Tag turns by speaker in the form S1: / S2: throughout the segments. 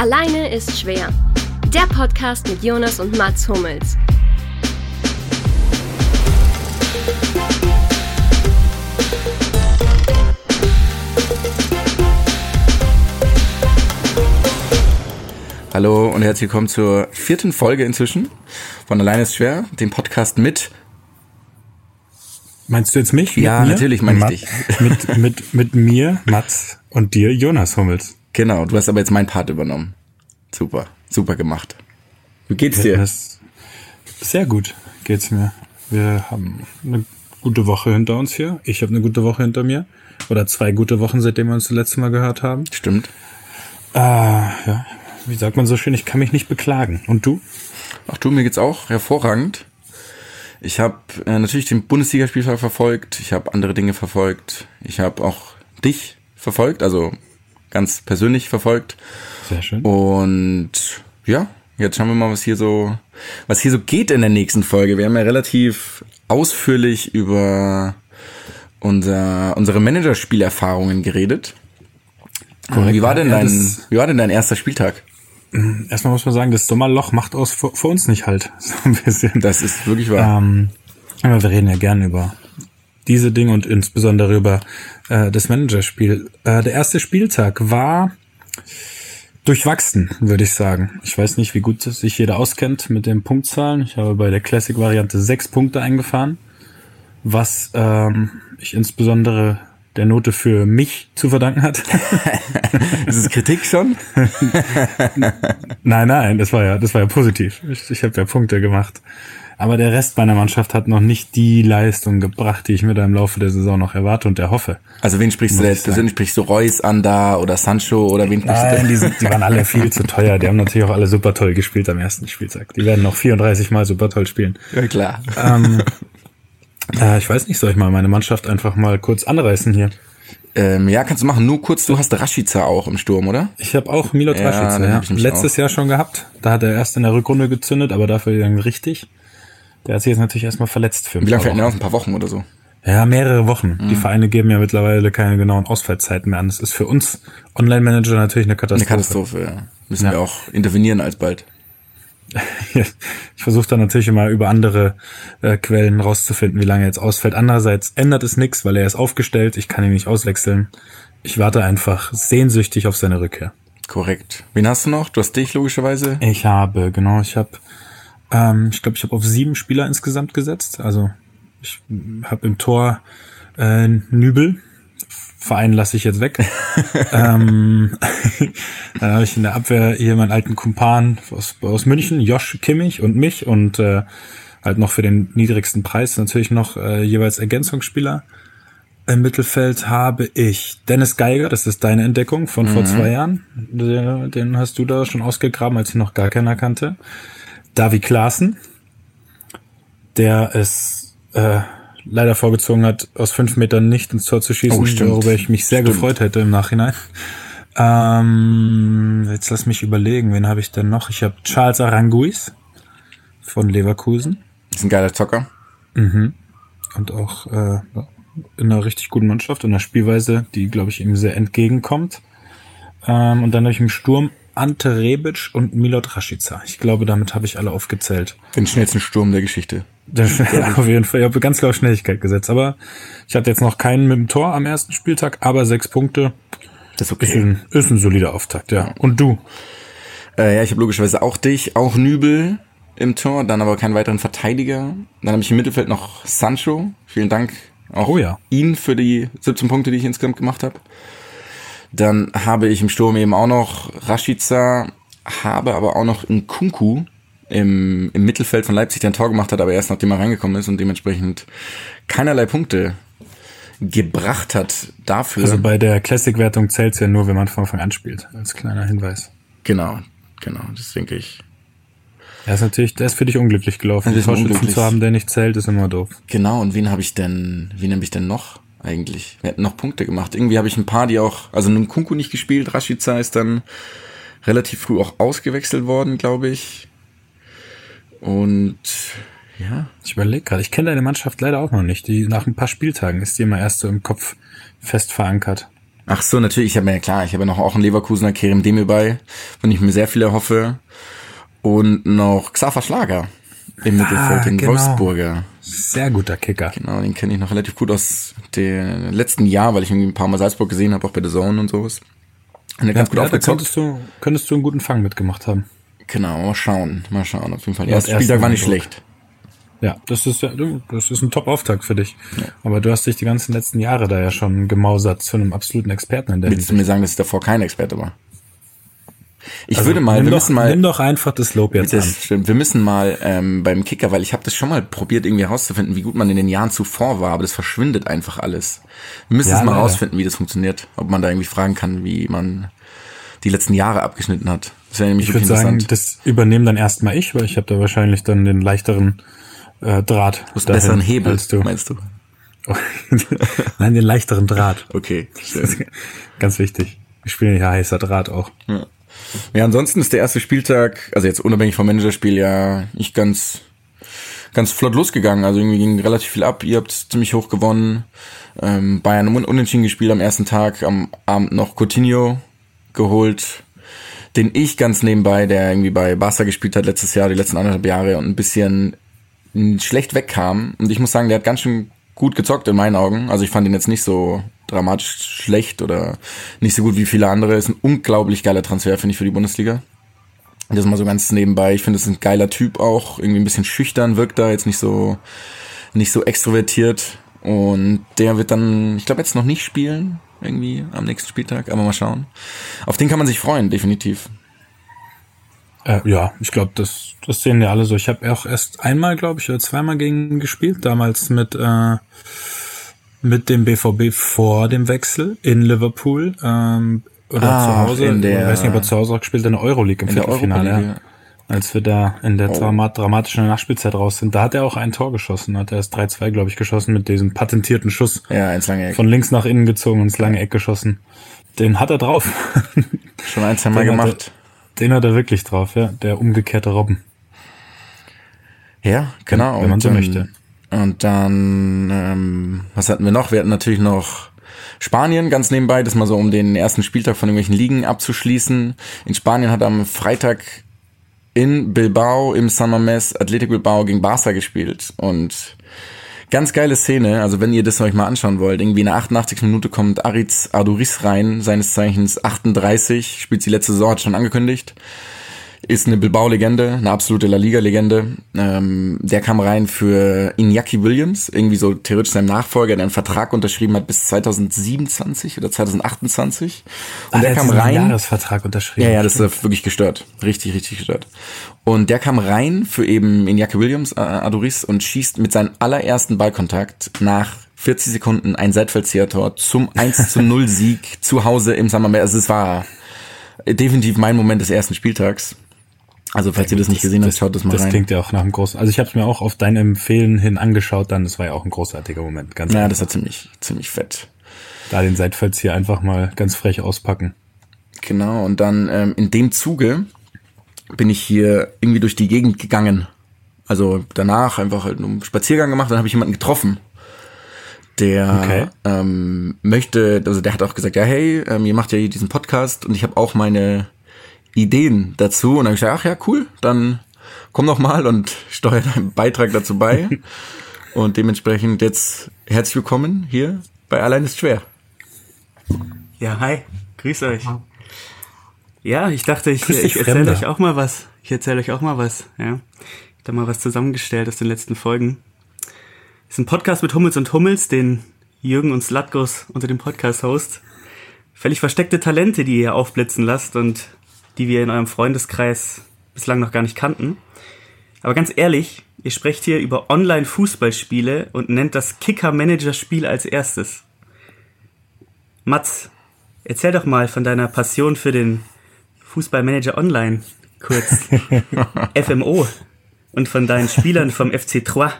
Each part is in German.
S1: Alleine ist schwer. Der Podcast mit Jonas und Mats Hummels.
S2: Hallo und herzlich willkommen zur vierten Folge inzwischen von Alleine ist schwer, dem Podcast mit.
S3: Meinst du jetzt mich?
S2: Ja, natürlich meine ich dich.
S3: Mit, mit, mit mir, Mats und dir, Jonas Hummels.
S2: Genau, du hast aber jetzt meinen Part übernommen. Super, super gemacht. Wie geht's dir?
S3: Sehr gut geht's mir. Wir haben eine gute Woche hinter uns hier. Ich habe eine gute Woche hinter mir. Oder zwei gute Wochen, seitdem wir uns das letzte Mal gehört haben.
S2: Stimmt.
S3: Ah, ja. Wie sagt man so schön, ich kann mich nicht beklagen. Und du?
S2: Ach du, mir geht's auch hervorragend. Ich habe äh, natürlich den Bundesligaspieltag verfolgt. Ich habe andere Dinge verfolgt. Ich habe auch dich verfolgt, also ganz persönlich verfolgt.
S3: Sehr schön.
S2: Und ja, jetzt schauen wir mal, was hier so, was hier so geht in der nächsten Folge. Wir haben ja relativ ausführlich über unser, unsere Managerspielerfahrungen geredet.
S3: Korrekt.
S2: Wie war denn dein, wie war denn dein erster Spieltag?
S3: Erstmal muss man sagen, das Sommerloch macht aus für, für uns nicht halt. So ein bisschen.
S2: Das ist wirklich wahr.
S3: Ähm, aber wir reden ja gern über diese Dinge und insbesondere über äh, das Managerspiel. Äh, der erste Spieltag war durchwachsen, würde ich sagen. Ich weiß nicht, wie gut sich jeder auskennt mit den Punktzahlen. Ich habe bei der Classic-Variante sechs Punkte eingefahren, was ähm, ich insbesondere der Note für mich zu verdanken hat.
S2: Ist es Kritik schon?
S3: Nein, nein, das war ja, das war ja positiv. Ich, ich habe ja Punkte gemacht. Aber der Rest meiner Mannschaft hat noch nicht die Leistung gebracht, die ich mir da im Laufe der Saison noch erwarte und erhoffe.
S2: Also wen sprichst du jetzt persönlich? Sprichst du Reus an da oder Sancho oder wen sprichst
S3: Nein,
S2: du
S3: die, sind, die waren alle viel zu teuer. Die haben natürlich auch alle super toll gespielt am ersten Spieltag. Die werden noch 34 Mal super toll spielen.
S2: Ja, klar.
S3: Ähm, äh, ich weiß nicht, soll ich mal meine Mannschaft einfach mal kurz anreißen hier?
S2: Ähm, ja, kannst du machen. Nur kurz, du hast Rashica auch im Sturm, oder?
S3: Ich habe auch Milo
S2: Ja,
S3: Traschica,
S2: den
S3: ja, letztes Jahr schon gehabt. Da hat er erst in der Rückrunde gezündet, aber dafür dann richtig. Der sich jetzt natürlich erstmal verletzt für ein
S2: Wie lange fällt denn
S3: Wochen.
S2: aus? Ein paar Wochen oder so.
S3: Ja, mehrere Wochen.
S2: Mhm.
S3: Die Vereine geben ja mittlerweile keine genauen Ausfallzeiten mehr an. Das ist für uns Online-Manager natürlich eine
S2: Eine
S3: Katastrophe.
S2: Katastrophe, ja. Müssen
S3: Ja.
S2: wir auch intervenieren alsbald.
S3: Ich versuche dann natürlich immer über andere äh, Quellen rauszufinden, wie lange er jetzt ausfällt. Andererseits ändert es nichts, weil er ist aufgestellt. Ich kann ihn nicht auswechseln. Ich warte einfach sehnsüchtig auf seine Rückkehr.
S2: Korrekt. Wen hast du noch? Du hast dich logischerweise.
S3: Ich habe, genau, ich habe, ähm, ich glaube, ich habe auf sieben Spieler insgesamt gesetzt. Also ich habe im Tor äh, Nübel. Verein lasse ich jetzt weg. ähm, dann habe ich in der Abwehr hier meinen alten Kumpan aus, aus München, Josh Kimmich und mich und äh, halt noch für den niedrigsten Preis natürlich noch äh, jeweils Ergänzungsspieler. Im Mittelfeld habe ich Dennis Geiger, das ist deine Entdeckung von vor zwei Jahren. Den, den hast du da schon ausgegraben, als ich noch gar keiner kannte. Davi Klaassen, der es äh, leider vorgezogen hat, aus fünf Metern nicht ins Tor zu schießen,
S2: Oh,
S3: worüber ich mich sehr
S2: Stimmt.
S3: gefreut hätte im Nachhinein. Ähm, jetzt lass mich überlegen, wen habe ich denn noch? Ich habe Charles Aranguiz von Leverkusen
S2: Ist ein geiler Zocker.
S3: und auch äh, in einer richtig guten Mannschaft, in einer Spielweise, die, glaube ich, ihm sehr entgegenkommt. Ähm, und dann habe ich im Sturm Ante Rebic und Milot Rashica. Ich glaube, damit habe ich alle aufgezählt.
S2: Den schnellsten Sturm der Geschichte.
S3: Ja, auf jeden Fall. Ich habe ganz klar auf Schnelligkeit gesetzt. Aber ich hatte jetzt noch keinen mit dem Tor am ersten Spieltag, aber sechs Punkte
S2: Das ist
S3: ist
S2: okay.
S3: ein, ist ein solider Auftakt, ja. Und du?
S2: Äh, ja, ich habe logischerweise auch dich, auch Nübel im Tor, dann aber keinen weiteren Verteidiger. Dann habe ich im Mittelfeld noch Sancho. Vielen Dank auch
S3: Oh ja.
S2: ihn für die 17 Punkte, die ich insgesamt gemacht habe. Dann habe ich im Sturm eben auch noch Rashica, habe aber auch noch Nkunku im, im Mittelfeld von Leipzig, der ein Tor gemacht hat, aber erst nachdem er reingekommen ist und dementsprechend keinerlei Punkte gebracht hat dafür.
S3: Also bei der Classic-Wertung zählt's ja nur, wenn man von Anfang an spielt. Als kleiner Hinweis.
S2: genau, genau, das denke ich.
S3: Ja, ist natürlich, der ist für dich unglücklich gelaufen.
S2: Ist
S3: Torschützen zu haben, der nicht zählt, ist immer doof.
S2: Genau, und wen habe ich denn, wen habe ich denn noch eigentlich? Wir hätten noch Punkte gemacht. Irgendwie habe ich ein paar, die auch, also nun Kunku nicht gespielt, Rashica ist dann relativ früh auch ausgewechselt worden, glaube ich. Und ja,
S3: Ich überlege gerade, ich kenne deine Mannschaft leider auch noch nicht. Die nach ein paar Spieltagen ist die immer erst so im Kopf fest verankert.
S2: Ach so, natürlich, ich habe ja klar, ich habe ja noch auch einen Leverkusener Kerem Demir bei, von dem ich mir sehr viel erhoffe. Und noch Xaver Schlager im Mittelfeld, den
S3: genau.
S2: Wolfsburger.
S3: Sehr guter Kicker.
S2: Genau, den kenne ich noch relativ gut aus dem letzten Jahr, weil ich irgendwie ein paar Mal Salzburg gesehen habe, auch bei The Zone und sowas. Und der ganz gut
S3: ja, da
S2: aufgezockt.
S3: könntest du, könntest du einen guten Fang mitgemacht haben.
S2: Genau, mal schauen, mal schauen. Auf jeden Fall. Der
S3: Ja,
S2: erste Spieltag war nicht
S3: Eindruck.
S2: schlecht.
S3: Ja, das ist ja, du, das ist ein Top-Auftakt für dich. Aber du hast dich die ganzen letzten Jahre da ja schon gemausert zu einem absoluten Experten in der
S2: Willst du
S3: Hinsicht.
S2: mir sagen, dass ich davor kein Experte war? Ich
S3: Also,
S2: würde mal,
S3: nimm
S2: wir
S3: doch,
S2: müssen mal,
S3: nimm doch einfach das Lob jetzt an.
S2: das stimmt, wir müssen mal ähm, beim Kicker, weil ich habe das schon mal probiert, irgendwie herauszufinden, wie gut man in den Jahren zuvor war, aber das verschwindet einfach alles. Wir müssen
S3: Ja,
S2: jetzt mal
S3: leider.
S2: rausfinden, wie das funktioniert, ob man da irgendwie fragen kann, wie man die letzten Jahre abgeschnitten hat. Das wäre nämlich
S3: Ich würde sagen,
S2: interessant.
S3: das übernehme dann erstmal ich, weil ich habe da wahrscheinlich dann den leichteren äh, Draht.
S2: Du hast besseren Hebel,
S3: als du.
S2: meinst du?
S3: Nein, den leichteren Draht.
S2: Okay, schön.
S3: Ganz wichtig. Ich spiele ja heißer Draht auch.
S2: Ja. Ja, ansonsten ist der erste Spieltag, also jetzt unabhängig vom Managerspiel, ja nicht ganz, ganz flott losgegangen. Also irgendwie ging relativ viel ab. Ihr habt ziemlich hoch gewonnen. Ähm, Bayern un unentschieden gespielt am ersten Tag, am Abend noch Coutinho geholt, den ich ganz nebenbei, der irgendwie bei Barca gespielt hat letztes Jahr, die letzten anderthalb Jahre und ein bisschen schlecht wegkam. Und ich muss sagen, der hat ganz schön gut gezockt in meinen Augen. Also ich fand ihn jetzt nicht so dramatisch schlecht oder nicht so gut wie viele andere. Ist ein unglaublich geiler Transfer, finde ich, für die Bundesliga. Das mal so ganz nebenbei. Ich finde, es ist ein geiler Typ auch. Irgendwie ein bisschen schüchtern wirkt er, jetzt nicht so, nicht so extrovertiert. Und der wird dann, ich glaube, jetzt noch nicht spielen, irgendwie am nächsten Spieltag, aber mal schauen. Auf den kann man sich freuen, definitiv.
S3: Äh, ja, ich glaube, das, das sehen ja alle so. Ich habe auch erst einmal, glaube ich, oder zweimal gegen gespielt, damals mit, äh, mit dem BVB vor dem Wechsel in Liverpool. Ähm, oder
S2: Ah,
S3: zu Hause.
S2: in der-
S3: ich weiß nicht, ob er zu Hause auch gespielt hat, in der Euroleague im
S2: In der
S3: Viertelfinale.
S2: Europa
S3: ja. Als wir da in der
S2: Oh.
S3: Dramat dramatischen Nachspielzeit raus sind. Da hat er auch ein Tor geschossen. Hat er erst 3-2, glaube ich, geschossen mit diesem patentierten Schuss.
S2: Ja, ins lange Eck.
S3: Von links nach innen gezogen und ins lange Eck geschossen. Den hat er drauf.
S2: Schon ein, zwei Mal
S3: Den hat er-
S2: gemacht.
S3: Den hat er wirklich drauf, ja. Der umgekehrte Robben.
S2: Ja, genau.
S3: wenn man so
S2: und,
S3: möchte.
S2: Und dann, ähm, was hatten wir noch? Wir hatten natürlich noch Spanien ganz nebenbei, das mal so um den ersten Spieltag von irgendwelchen Ligen abzuschließen. In Spanien hat am Freitag in Bilbao im San Mamés Athletic Bilbao gegen Barca gespielt und ganz geile Szene, also wenn ihr das euch mal anschauen wollt, irgendwie in der 88. Minute kommt Aritz Aduriz rein, seines Zeichens 38, spielt die letzte Saison, hat schon angekündigt, ist eine Bilbao-Legende, eine absolute La Liga-Legende. Ähm, der kam rein für Iñaki Williams, irgendwie so theoretisch sein Nachfolger, der einen Vertrag unterschrieben hat bis 2027 oder 2028. Und
S3: Ah,
S2: der
S3: hat
S2: kam rein.
S3: Jahresvertrag unterschrieben.
S2: Ja, ja, das ist wirklich gestört. Richtig, richtig gestört. Und der kam rein für eben Iñaki Williams, äh, Adoris, und schießt mit seinem allerersten Ballkontakt nach 40 Sekunden ein Seitfallziehertor zum 1 zu 0 Sieg zu Hause im Summer. Also es war definitiv mein Moment des ersten Spieltags. Also falls ihr das nicht gesehen habt, schaut das mal
S3: das
S2: rein.
S3: klingt ja auch nach einem großen. Also ich habe es mir auch auf dein Empfehlen hin angeschaut, dann das war ja auch ein großartiger Moment. Ganz
S2: Ja, das war ziemlich, ziemlich fett.
S3: da den Seitfalls hier einfach mal ganz frech auspacken.
S2: Genau, und dann ähm, in dem Zuge bin ich hier irgendwie durch die Gegend gegangen. Also danach einfach halt einen Spaziergang gemacht, dann habe ich jemanden getroffen, der
S3: Okay.
S2: ähm, möchte, also der hat auch gesagt, ja hey, ähm, ihr macht ja hier diesen Podcast und ich habe auch meine Ideen dazu. Und dann habe ich gesagt, ach ja, cool, dann komm doch mal und steuer deinen Beitrag dazu bei. und dementsprechend jetzt herzlich willkommen hier bei Allein ist schwer.
S4: Ja, hi, grüß euch. Ja, ich dachte, ich, ich erzähle euch auch mal was. Ich erzähle euch auch mal was. Ja, ich hab da mal was zusammengestellt aus den letzten Folgen. ist ein Podcast mit Hummels und Hummels, den Jürgen und Slatgos unter dem Podcast-Host. Völlig versteckte Talente, die ihr aufblitzen lasst und die wir in eurem Freundeskreis bislang noch gar nicht kannten. Aber ganz ehrlich, ihr sprecht hier über Online-Fußballspiele und nennt das Kicker-Manager-Spiel als erstes. Mats, erzähl doch mal von deiner Passion für den Fußballmanager Online, kurz FMO, und von deinen Spielern vom FC Troyes,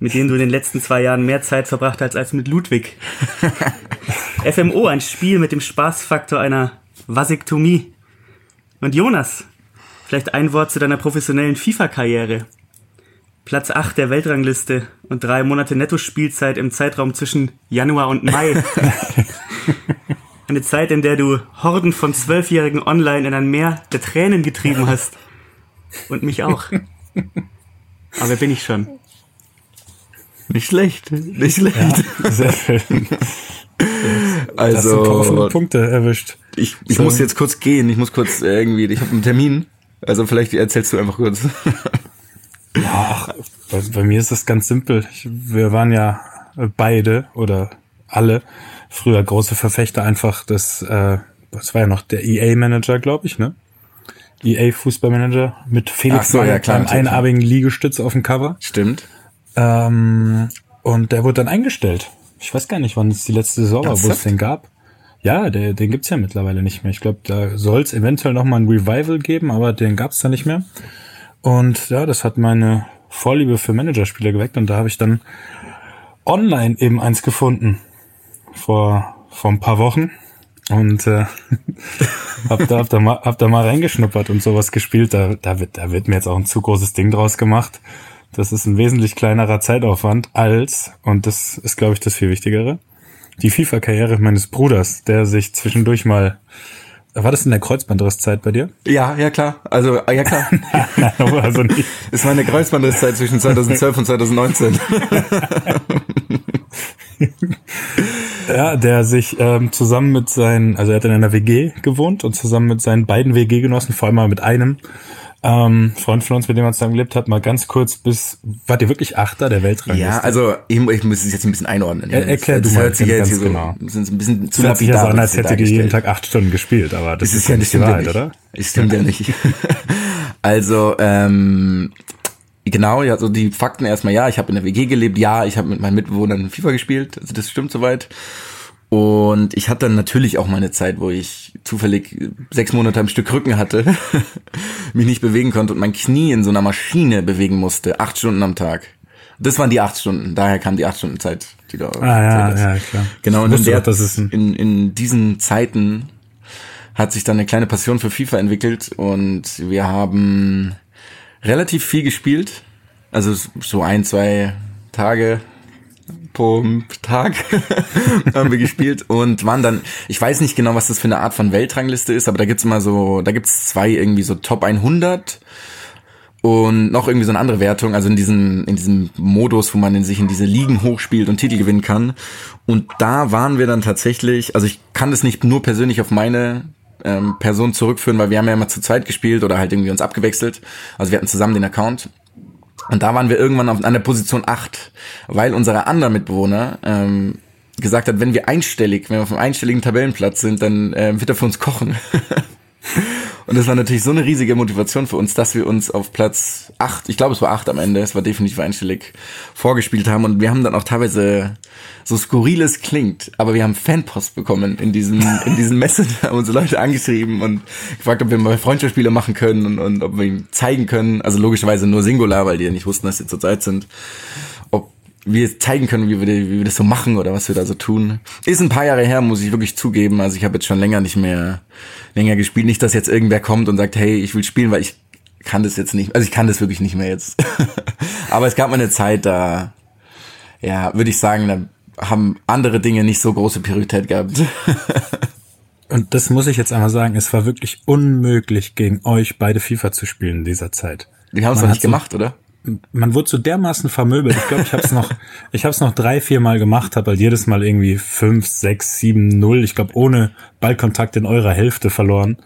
S4: mit denen du in den letzten zwei Jahren mehr Zeit verbracht hast als mit Ludwig. FMO, ein Spiel mit dem Spaßfaktor einer Vasektomie. Und Jonas, vielleicht ein Wort zu deiner professionellen FIFA-Karriere. Platz 8 der Weltrangliste und drei Monate Netto-Spielzeit im Zeitraum zwischen Januar und Mai. Eine Zeit, in der du Horden von Zwölfjährigen online in ein Meer der Tränen getrieben hast. Und mich auch. Aber wer bin ich schon?
S2: Nicht schlecht, nicht schlecht.
S3: Ja, sehr schön.
S2: Also,
S3: das sind powervolle Punkte erwischt.
S2: ich, ich
S3: So.
S2: muss jetzt kurz gehen, ich muss kurz irgendwie, ich habe einen Termin. Also vielleicht erzählst du einfach kurz.
S3: Ach, bei, bei mir ist das ganz simpel. Ich, wir waren ja beide oder alle früher große Verfechter einfach des, äh, was war ja noch der EA-Manager, glaube ich, ne? EA-Fußballmanager mit Felix
S2: Ach so, ja, klar, natürlich.
S3: einarmigen Liegestütz auf dem Cover.
S2: Stimmt.
S3: Ähm, und der wurde dann eingestellt. Ich weiß gar nicht, wann es die letzte Saison war, wo es den gab. Ja, der, den gibt's ja mittlerweile nicht mehr. Ich glaube, da soll es eventuell noch mal ein Revival geben, aber den gab's da nicht mehr. Und ja, das hat meine Vorliebe für Managerspiele geweckt und da habe ich dann online eben eins gefunden vor vor ein paar Wochen und äh, hab da hab da mal hab da mal reingeschnuppert und sowas gespielt. Da da wird da wird mir jetzt auch ein zu großes Ding draus gemacht. Das ist ein wesentlich kleinerer Zeitaufwand als und das ist glaube ich das viel wichtigere die FIFA-Karriere meines Bruders, der sich zwischendurch mal war das in der Kreuzbandrisszeit bei dir?
S2: Ja, ja klar. Also, ja klar.
S3: also nicht.
S2: Es war eine Kreuzbandrisszeit zwischen 2012 und 2019.
S3: Ja, der sich ähm, zusammen mit seinen, also er hat in einer WG gewohnt und zusammen mit seinen beiden WG-Genossen, vor allem mal mit einem ähm, Freund von uns, mit dem er zusammen gelebt hat, mal ganz kurz bis, wart ihr wirklich Achter der Weltrangliste?
S2: Ja, also ich, ich muss es jetzt ein bisschen einordnen.
S3: Er- erklär
S2: das
S3: du mal
S2: hört sich ja jetzt hier so,
S3: genau.
S2: das ist ein bisschen zu
S3: das ja so an,
S2: lapidar,
S3: als
S2: was
S3: hättet ihr jeden. Tag acht Stunden gespielt, aber das,
S2: Das ist ja nicht
S3: die
S2: ja
S3: Wahrheit, oder?
S2: Das stimmt ja nicht. also, ähm, genau, ja, so die Fakten erstmal, ja, ich habe in der WG gelebt, ja, ich habe mit meinen Mitbewohnern FIFA gespielt, also das stimmt soweit. Und ich hatte dann natürlich auch mal eine Zeit, wo ich zufällig sechs Monate am Stück Rücken hatte, mich nicht bewegen konnte und mein Knie in so einer Maschine bewegen musste, acht Stunden am Tag. Das waren die acht Stunden, daher kam die acht Stunden Zeit, die du
S3: Ah, ja, ja, klar.
S2: Genau, und in, der,
S3: doch,
S2: in, in diesen Zeiten hat sich dann eine kleine Passion für FIFA entwickelt und wir haben relativ viel gespielt. Also so ein, zwei Tage pro Tag haben wir gespielt und waren dann, ich weiß nicht genau, was das für eine Art von Weltrangliste ist, aber da gibt's immer so, da gibt's zwei irgendwie so Top 100 und noch irgendwie so eine andere Wertung, also in diesem, in diesem Modus, wo man in sich in diese Ligen hochspielt und Titel gewinnen kann. Und da waren wir dann tatsächlich, also ich kann das nicht nur persönlich auf meine ähm, Person zurückführen, weil wir haben ja immer zu zweit gespielt oder halt irgendwie uns abgewechselt. Also wir hatten zusammen den Account. Und da waren wir irgendwann auf, an der Position 8, weil unser anderer Mitbewohner ähm, gesagt hat, wenn wir einstellig, wenn wir auf einem einstelligen Tabellenplatz sind, dann äh, wird er für uns kochen. Und das war natürlich so eine riesige Motivation für uns, dass wir uns auf Platz 8, ich glaube es war 8 am Ende, es war definitiv einstellig, vorgespielt haben. Und wir haben dann auch teilweise, so skurril es klingt, aber wir haben Fanpost bekommen in diesem, in diesem Messenger, haben unsere Leute angeschrieben und gefragt, ob wir mal Freundschaftsspiele machen können und, und ob wir ihnen zeigen können. Also logischerweise nur Singular, weil die ja nicht wussten, dass sie zurzeit sind. Wir zeigen können, wie wir, wie wir das so machen oder was wir da so tun. Ist ein paar Jahre her, muss ich wirklich zugeben. Also ich habe jetzt schon länger nicht mehr länger gespielt. Nicht, dass jetzt irgendwer kommt und sagt, hey, ich will spielen, weil ich kann das jetzt nicht. Also ich kann das wirklich nicht mehr jetzt. Aber es gab mal eine Zeit, da, ja, würde ich sagen, da haben andere Dinge nicht so große Priorität gehabt.
S3: Und das muss ich jetzt einmal sagen, es war wirklich unmöglich, gegen euch beide FIFA zu spielen in dieser Zeit.
S2: Wir haben es doch nicht
S3: so-
S2: gemacht, oder?
S3: Man wurde so dermaßen vermöbelt. Ich glaube, ich habe es noch, ich habe es noch drei, vier Mal gemacht, habe halt jedes Mal irgendwie fünf, sechs, sieben, null. Ich glaube, ohne Ballkontakt in eurer Hälfte verloren.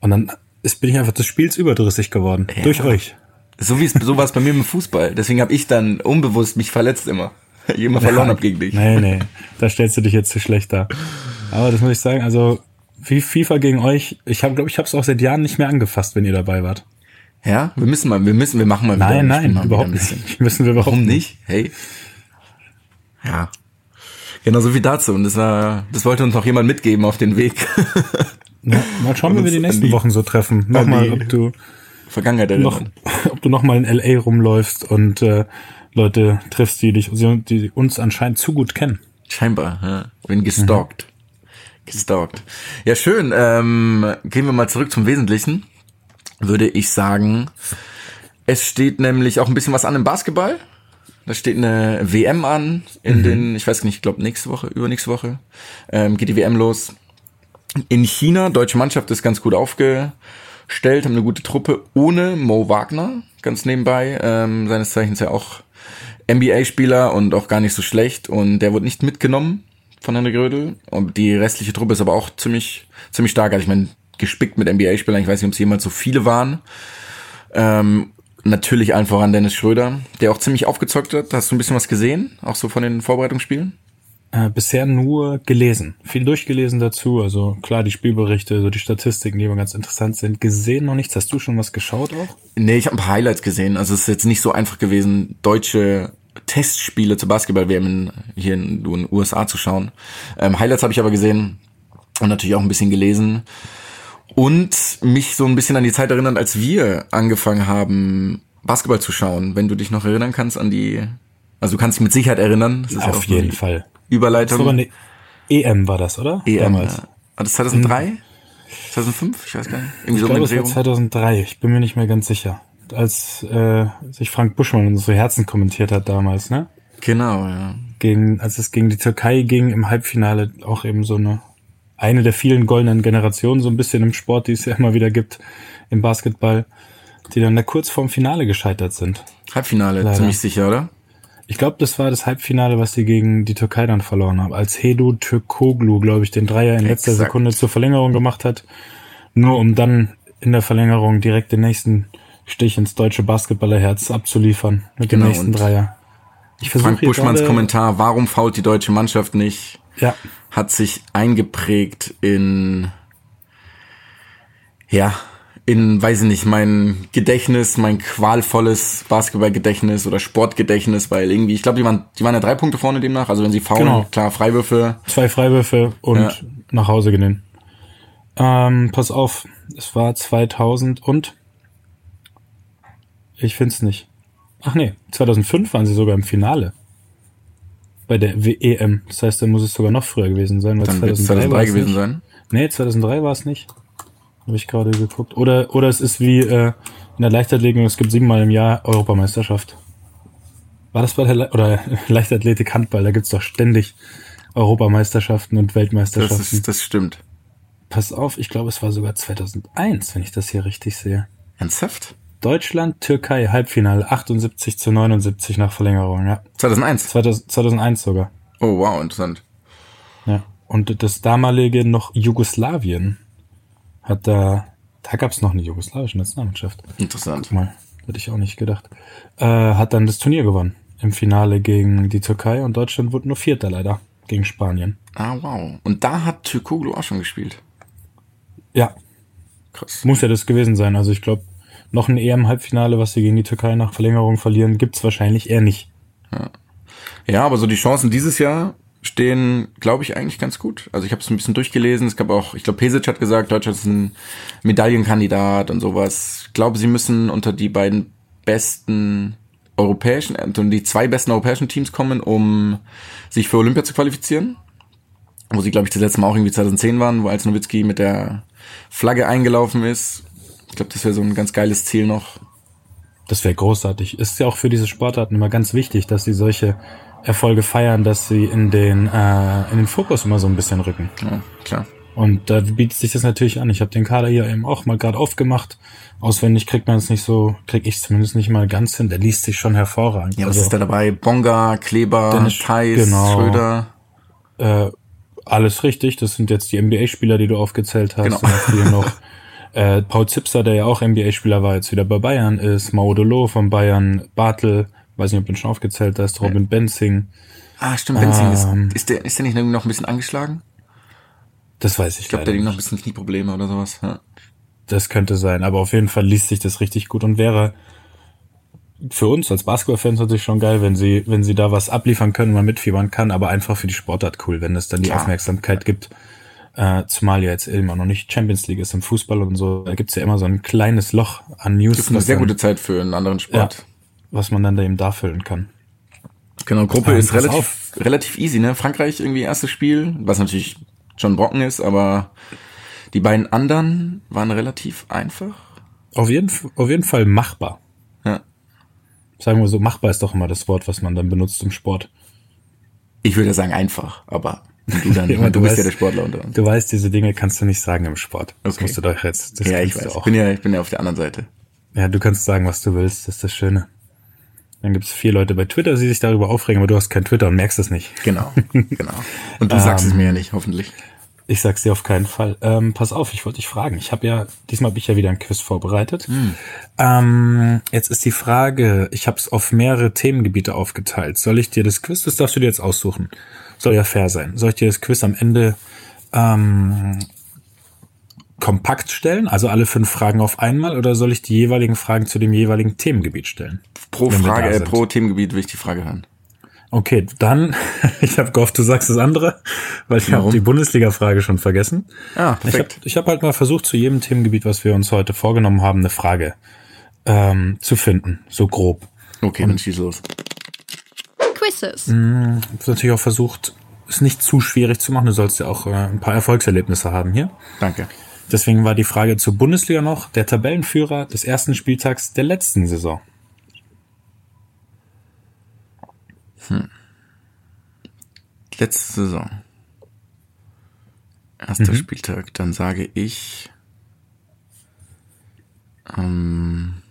S3: Und dann ist, bin ich einfach des Spiels überdrüssig geworden durch euch.
S2: So wie es so war es bei mir im Fußball. Deswegen habe ich dann unbewusst mich verletzt immer. Ich immer verloren hab gegen dich.
S3: Nee, nee, da stellst du dich jetzt zu schlecht dar. Aber das muss ich sagen, also wie FIFA gegen euch, ich habe glaube ich habe es auch seit Jahren nicht mehr angefasst, wenn ihr dabei wart.
S2: Ja, wir müssen mal, wir müssen, wir machen mal wieder.
S3: Nein,
S2: spielen
S3: nein,
S2: wieder
S3: überhaupt nicht. Müssen wir überhaupt
S2: Warum nicht? Hey. Ja. Genau so viel dazu. Und das war, das wollte uns noch jemand mitgeben auf den Weg.
S3: Ja, mal schauen, wie wir die nächsten
S2: die-
S3: Wochen so treffen. Nochmal, ob du
S2: Vergangenheit
S3: noch, ob du noch mal in LA rumläufst und äh, Leute triffst, die dich, die uns anscheinend zu gut kennen.
S2: Scheinbar, ja. Bin gestalkt. Gestalkt. Ja, schön. Ähm, gehen wir mal zurück zum Wesentlichen. Würde ich sagen. Es steht nämlich auch ein bisschen was an im Basketball. Da steht eine WM an in den, ich weiß nicht, ich glaube nächste Woche, übernächste Woche, ähm, geht die WM los. In China, deutsche Mannschaft ist ganz gut aufgestellt, haben eine gute Truppe ohne Mo Wagner, ganz nebenbei, ähm, seines Zeichens ja auch NBA-Spieler und auch gar nicht so schlecht und der wurde nicht mitgenommen von Henry Grödel und die restliche Truppe ist aber auch ziemlich, ziemlich stark. Also ich meine, gespickt mit NBA-Spielern, ich weiß nicht, ob es jemals so viele waren. Ähm, natürlich allen voran Dennis Schröder, der auch ziemlich aufgezockt hat. Hast du ein bisschen was gesehen, auch so von den Vorbereitungsspielen?
S3: Äh, bisher nur gelesen, viel durchgelesen dazu. Also klar, die Spielberichte, so die Statistiken, die immer ganz interessant sind. Gesehen noch nichts. Hast du schon was geschaut auch?
S2: Nee, ich habe ein paar Highlights gesehen. Also es ist jetzt nicht so einfach gewesen, deutsche Testspiele zu Basketball-WM hier in den USA zu schauen. Ähm, Highlights habe ich aber gesehen und natürlich auch ein bisschen gelesen. Und mich so ein bisschen an die Zeit erinnern, als wir angefangen haben, Basketball zu schauen. Wenn du dich noch erinnern kannst an die, also du kannst dich mit Sicherheit erinnern.
S3: Das ist Auf ja jeden Fall.
S2: Überleitung.
S3: Das eine EM war das, oder?
S2: EM. Damals. Ja. War das 2003? 2005? Ich weiß gar nicht.
S3: Irgendwie ich so glaube, es war 2003. Ich bin mir nicht mehr ganz sicher. Als äh, sich Frank Buschmann unsere Herzen kommentiert hat damals, ne?
S2: Genau, ja.
S3: Gegen, als es gegen die Türkei ging im Halbfinale, auch eben so eine eine der vielen goldenen Generationen so ein bisschen im Sport, die es ja immer wieder gibt im Basketball, die dann da kurz vorm Finale gescheitert sind.
S2: Halbfinale, Leider. ziemlich sicher, oder?
S3: Ich glaube, das war das Halbfinale, was sie gegen die Türkei dann verloren haben. Als Hedu Türkoglu, glaube ich, den Dreier in letzter Exakt. Sekunde zur Verlängerung gemacht hat. Nur um dann in der Verlängerung direkt den nächsten Stich ins deutsche Basketballerherz abzuliefern mit genau, dem nächsten Dreier.
S2: Ich Frank Buschmanns Kommentar, warum fault die deutsche Mannschaft nicht?
S3: Ja.
S2: Hat sich eingeprägt in, ja, in, weiß ich nicht, mein Gedächtnis, mein qualvolles Basketballgedächtnis oder Sportgedächtnis, weil irgendwie, ich glaube, die waren, die waren ja drei Punkte vorne demnach, also wenn sie faulen, genau. klar, Freiwürfe.
S3: Zwei Freiwürfe und ja. nach Hause gehen. Ähm, pass auf, es war 2000 und ich find's nicht. Ach nee, 2005 waren sie sogar im Finale. Bei der WEM. Das heißt, dann muss es sogar noch früher gewesen sein.
S2: Weil dann 2003, 2003 gewesen nicht. sein?
S3: Nee, 2003 war es nicht. Habe ich gerade geguckt. Oder, oder es ist wie äh, in der Leichtathletik, es gibt siebenmal im Jahr Europameisterschaft. War das bei der Le oder Leichtathletik Handball, da gibt's doch ständig Europameisterschaften und Weltmeisterschaften. Das,
S2: ist, das stimmt.
S3: Pass auf, ich glaube, es war sogar 2001, wenn ich das hier richtig sehe.
S2: Ernsthaft?
S3: Deutschland, Türkei, Halbfinale, 78 zu 79 nach Verlängerung, ja.
S2: 2001?
S3: 2000, 2001 sogar.
S2: Oh, wow, interessant.
S3: Ja, und das damalige noch Jugoslawien hat da, da gab es noch eine jugoslawische Nationalmannschaft.
S2: Interessant.
S3: Guck mal, hätte ich auch nicht gedacht. Äh, hat dann das Turnier gewonnen im Finale gegen die Türkei und Deutschland wurde nur Vierter leider gegen Spanien.
S2: Ah, wow. Und da hat Türkoglu auch schon gespielt.
S3: Ja. Krass. Muss ja das gewesen sein. Also ich glaube, noch ein EM-Halbfinale, was sie gegen die Türkei nach Verlängerung verlieren, gibt's wahrscheinlich eher nicht.
S2: Ja. ja, aber so die Chancen dieses Jahr stehen, glaube ich, eigentlich ganz gut. Also ich habe es ein bisschen durchgelesen. Es gab auch, ich glaube, Pesic hat gesagt, Deutschland ist ein Medaillenkandidat und sowas. Ich glaube, sie müssen unter die beiden besten europäischen, unter die zwei besten europäischen Teams kommen, um sich für Olympia zu qualifizieren. Wo sie, glaube ich, das letzte Mal auch irgendwie 2010 waren, wo als Nowitzki mit der Flagge eingelaufen ist. Ich glaube, das wäre so ein ganz geiles Ziel noch.
S3: Das wäre großartig. Ist ja auch für diese Sportarten immer ganz wichtig, dass sie solche Erfolge feiern, dass sie in den äh, in den Fokus immer so ein bisschen rücken.
S2: Ja, klar.
S3: Und da bietet sich das natürlich an. Ich habe den Kader hier eben auch mal gerade aufgemacht. Auswendig kriegt man es nicht so, krieg ich zumindest nicht mal ganz hin. Der liest sich schon hervorragend.
S2: Ja, was also, ist da dabei? Bonga, Kleber, Dennis, Thais, genau, Schröder?
S3: Äh, alles richtig. Das sind jetzt die NBA-Spieler, die du aufgezählt hast. Genau. Und noch äh, Paul Zipser, der ja auch NBA-Spieler war, jetzt wieder bei Bayern ist. Maudolo von Bayern, Bartel, weiß nicht, ob du ihn schon aufgezählt hast, Robin ja. Benzing.
S2: Ah, stimmt, Benzing. Ähm, ist, ist, der, ist der nicht noch ein bisschen angeschlagen?
S3: Das weiß ich
S2: Ich glaube, der hat noch ein bisschen Knieprobleme oder sowas. Ja.
S3: Das könnte sein, aber auf jeden Fall liest sich das richtig gut und wäre für uns als Basketballfans natürlich schon geil, wenn sie, wenn sie da was abliefern können, man mitfiebern kann, aber einfach für die Sportart cool, wenn es dann die Klar. Aufmerksamkeit gibt. Äh, zumal ja jetzt immer noch nicht Champions League ist im Fußball und so, da gibt's ja immer so ein kleines Loch an News. Das
S2: ist eine sehr gute Zeit für einen anderen Sport. Ja,
S3: was man dann da eben da füllen kann.
S2: Genau, Gruppe ähm, ist relativ, relativ easy, ne? Frankreich irgendwie erstes Spiel, was natürlich schon Brocken ist, aber die beiden anderen waren relativ einfach.
S3: Auf jeden, auf jeden Fall machbar.
S2: Ja.
S3: Sagen wir so, machbar ist doch immer das Wort, was man dann benutzt im Sport.
S2: Ich würde sagen einfach, aber du dann,
S3: Ja,
S2: du, bist
S3: weißt-
S2: ja der Sportler unter uns.
S3: Du weißt, diese Dinge kannst du nicht sagen im Sport. Das
S2: Okay.
S3: musst du doch jetzt. Das
S2: Ja, ich weiß. Ich bin
S3: auch.
S2: ja, ich bin ja auf der anderen Seite.
S3: Ja, du kannst sagen, was du willst. Das ist das Schöne. Dann gibt's vier Leute bei Twitter, die sich darüber aufregen, aber du hast kein Twitter und merkst es nicht.
S2: Genau, genau. Und du sagst es mir ja nicht, hoffentlich.
S3: Ich sag's dir auf keinen Fall. Ähm, pass auf, ich wollte dich fragen. Ich habe ja, diesmal habe ich ja wieder ein Quiz vorbereitet. Ähm, jetzt ist die Frage, ich habe es auf mehrere Themengebiete aufgeteilt. Soll ich dir das Quiz, das darfst du dir jetzt aussuchen. Soll ja fair sein. Soll ich dir das Quiz am Ende ähm, kompakt stellen, also alle fünf Fragen auf einmal, oder soll ich die jeweiligen Fragen zu dem jeweiligen Themengebiet stellen?
S2: Pro Frage, äh, pro Themengebiet will ich die Frage hören.
S3: Okay, dann, ich habe gehofft, du sagst das andere, weil ich habe die Bundesliga-Frage schon vergessen.
S2: Ah,
S3: Ich habe
S2: perfekt.
S3: ich hab halt mal versucht, zu jedem Themengebiet, was wir uns heute vorgenommen haben, eine Frage ähm, zu finden, so grob.
S2: Okay, dann schieß los.
S1: Quizzes.
S3: Ich habe natürlich auch versucht, es nicht zu schwierig zu machen. Du sollst ja auch äh, ein paar Erfolgserlebnisse haben hier.
S2: Danke.
S3: Deswegen war die Frage zur Bundesliga noch der Tabellenführer des ersten Spieltags der letzten Saison.
S2: Letzte Saison. Erster Spieltag. Dann sage ich. Ähm,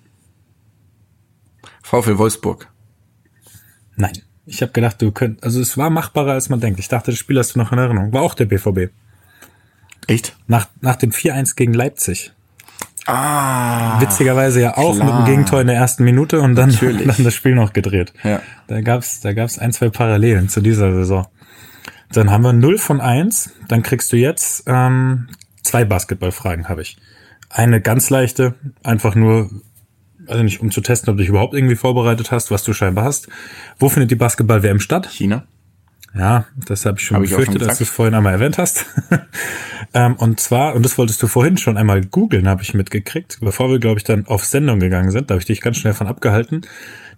S2: VfL Wolfsburg.
S3: Nein. Ich habe gedacht, du könnt, also es war machbarer, als man denkt. Ich dachte, das Spiel hast du noch in Erinnerung. War auch der BVB.
S2: Echt?
S3: Nach, nach dem 4-1 gegen Leipzig.
S2: Ah.
S3: Witzigerweise ja auch
S2: klar.
S3: mit dem Gegentor in der ersten Minute und dann,
S2: Natürlich.
S3: dann das Spiel noch gedreht.
S2: Ja.
S3: Da gab's, da gab's ein, zwei Parallelen zu dieser Saison. Dann haben wir 0 von 1. Dann kriegst du jetzt ähm, zwei Basketballfragen habe ich. Eine ganz leichte, einfach nur, also nicht um zu testen, ob du dich überhaupt irgendwie vorbereitet hast, was du scheinbar hast. Wo findet die Basketball-WM statt?
S2: China?
S3: Ja, das habe ich schon
S2: Hab ich auch schon
S3: befürchtet,
S2: gesagt.
S3: du es vorhin einmal erwähnt hast. ähm, und zwar, und das wolltest du vorhin schon einmal googeln, habe ich mitgekriegt, bevor wir, glaube ich, dann auf Sendung gegangen sind, da habe ich dich ganz schnell von abgehalten.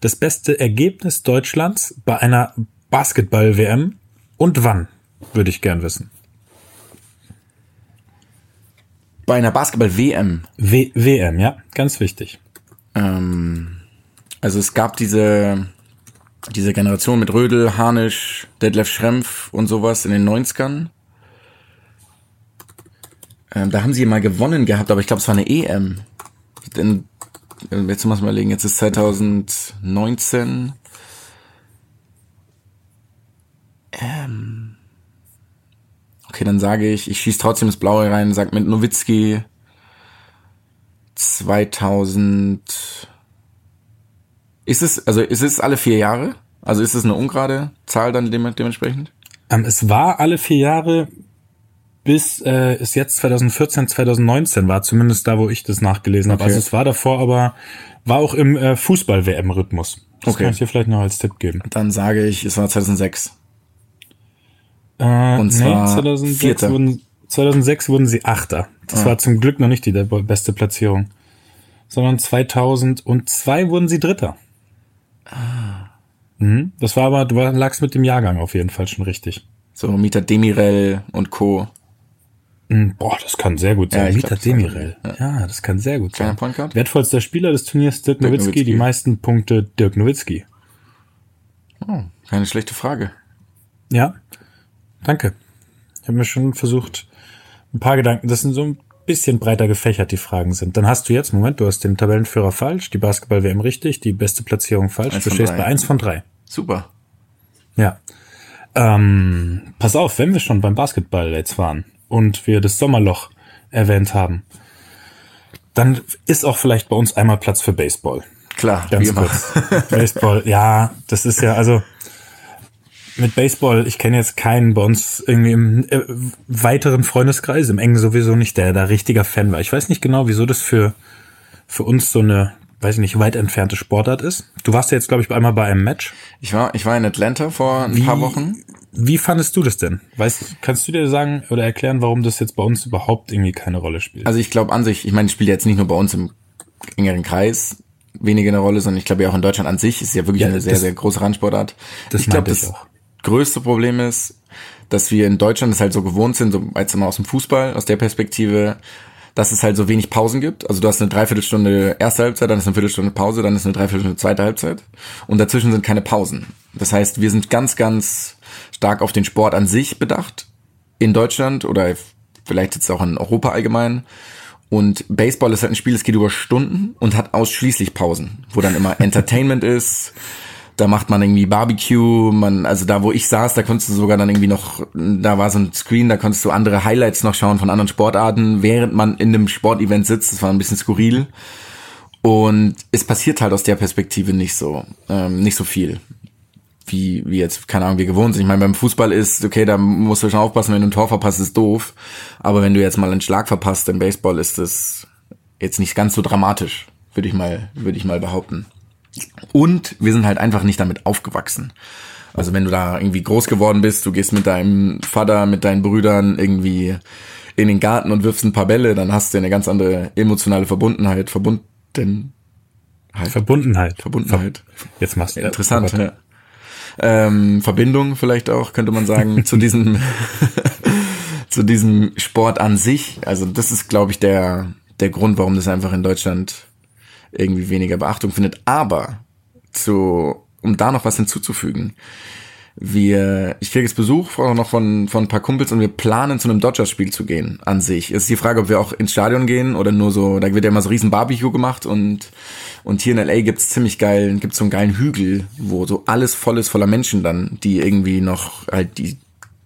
S3: Das beste Ergebnis Deutschlands bei einer Basketball-WM und wann, würde ich gern wissen.
S2: Bei einer Basketball-WM.
S3: WM, ja, ganz wichtig.
S2: Ähm, also es gab diese, diese Generation mit Rödel, Harnisch, Detlef Schrempf und sowas in den 90ern. Ähm, da haben sie mal gewonnen gehabt, aber ich glaube, es war eine EM. Denn, äh, jetzt muss man überlegen, jetzt ist 2019. Ähm, okay, dann sage ich, ich schieße trotzdem das Blaue rein, sag mit Nowitzki 2000. Ist es, also ist es alle vier Jahre? Also ist es eine ungerade Zahl dann dem, dementsprechend?
S3: Ähm, es war alle vier Jahre bis äh, es jetzt 2014, 2019 war, zumindest da, wo ich das nachgelesen habe.
S2: Okay.
S3: Also es war davor, aber war auch im äh, Fußball-WM-Rhythmus. Das
S2: Okay.
S3: kann ich dir vielleicht noch als Tipp geben.
S2: Dann sage ich, es war 2006.
S3: Äh,
S2: Und zwar
S3: 2006
S2: Vierter.
S3: wurden, 2006 wurden sie Achter. Das
S2: Ah.
S3: war zum Glück noch nicht die beste Platzierung. Sondern 2002 wurden sie Dritter.
S2: Ah.
S3: Mhm. Das war aber, du lagst mit dem Jahrgang auf jeden Fall schon richtig.
S2: So Mieter Demirel und Co.
S3: Mhm. Boah, das kann sehr gut
S2: Ja,
S3: sein.
S2: ich
S3: Mieter
S2: glaub,
S3: Demirel.
S2: gut,
S3: Ja. das kann sehr gut
S2: Kleiner
S3: sein.
S2: Point?
S3: Wertvollster Spieler des Turniers Dirk
S2: Dirk
S3: Nowitzki, die
S2: Nowitzki.
S3: meisten Punkte Dirk Nowitzki.
S2: Oh, keine schlechte Frage.
S3: Ja, danke. Ich habe mir schon versucht, ein paar Gedanken, das sind so ein bisschen breiter gefächert, die Fragen sind. Dann hast du jetzt, Moment, du hast den Tabellenführer falsch, die Basketball-WM richtig, die beste Platzierung falsch.
S2: Eins
S3: Du stehst
S2: drei.
S3: bei eins von drei.
S2: Super.
S3: Ja. Ähm, pass auf, wenn wir schon beim Basketball jetzt waren und wir das Sommerloch erwähnt haben, dann ist auch vielleicht bei uns einmal Platz für Baseball.
S2: Klar,
S3: Ganz kurz. Baseball, ja, das ist ja, also mit Baseball, ich kenne jetzt keinen bei uns irgendwie im äh, weiteren Freundeskreis, im engen sowieso nicht, der da richtiger Fan war. Ich weiß nicht genau, wieso das für, für uns so eine, weiß ich nicht, weit entfernte Sportart ist. Du warst ja jetzt, glaube ich, einmal bei einem Match.
S2: Ich war, ich war in Atlanta vor ein paar Wochen.
S3: Wie fandest du das denn? Weißt, kannst du dir sagen oder erklären, warum das jetzt bei uns überhaupt irgendwie keine Rolle spielt?
S2: Also ich glaube an sich, ich meine, ich spiele jetzt nicht nur bei uns im engeren Kreis weniger eine Rolle, sondern ich glaube ja auch in Deutschland an sich ist ja wirklich
S3: Ja,
S2: eine sehr,
S3: das-
S2: sehr große Randsportart.
S3: das
S2: ich glaube,
S3: meinte ich
S2: das
S3: auch.
S2: Größte Problem ist, dass wir in Deutschland es halt so gewohnt sind, so als immer aus dem Fußball, aus der Perspektive, dass es halt so wenig Pausen gibt. Also du hast eine Dreiviertelstunde erste Halbzeit, dann ist eine Viertelstunde Pause, dann ist eine Dreiviertelstunde zweite Halbzeit. Und dazwischen sind keine Pausen. Das heißt, wir sind ganz, ganz stark auf den Sport an sich bedacht in Deutschland oder vielleicht jetzt auch in Europa allgemein. Und Baseball ist halt ein Spiel, es geht über Stunden und hat ausschließlich Pausen, wo dann immer Entertainment ist. Da macht man irgendwie Barbecue, man, also da wo ich saß, da konntest du sogar dann irgendwie noch, da war so ein Screen, da konntest du andere Highlights noch schauen von anderen Sportarten, während man in einem Sportevent sitzt. Das war ein bisschen skurril. Und es passiert halt aus der Perspektive nicht so, ähm, nicht so viel. Wie, wie jetzt, keine Ahnung, wir gewohnt sind. Ich meine, beim Fußball ist, okay, da musst du schon aufpassen, wenn du ein Tor verpasst, ist doof. Aber wenn du jetzt mal einen Schlag verpasst im Baseball, ist das jetzt nicht ganz so dramatisch, würde ich mal, würde ich mal behaupten. Und wir sind halt einfach nicht damit aufgewachsen. Also wenn du da irgendwie groß geworden bist, du gehst mit deinem Vater, mit deinen Brüdern irgendwie in den Garten und wirfst ein paar Bälle, dann hast du eine ganz andere emotionale Verbundenheit, verbunden
S3: Verbundenheit.
S2: Verbundenheit.
S3: Jetzt machst du
S2: Interessant, ja. Ähm, Verbindung vielleicht auch, könnte man sagen, zu diesem, zu diesem Sport an sich. Also das ist, glaube ich, der, der Grund, warum das einfach in Deutschland irgendwie weniger Beachtung findet. Aber zu, um da noch was hinzuzufügen, wir, ich kriege jetzt Besuch noch von, von ein paar Kumpels und wir planen zu einem Dodgers-Spiel zu gehen an sich. Es ist die Frage, ob wir auch ins Stadion gehen oder nur so, da wird ja immer so riesen Barbecue gemacht und, und hier in L.A. gibt's ziemlich geil, gibt's so einen geilen Hügel, wo so alles voll ist voller Menschen dann, die irgendwie noch halt die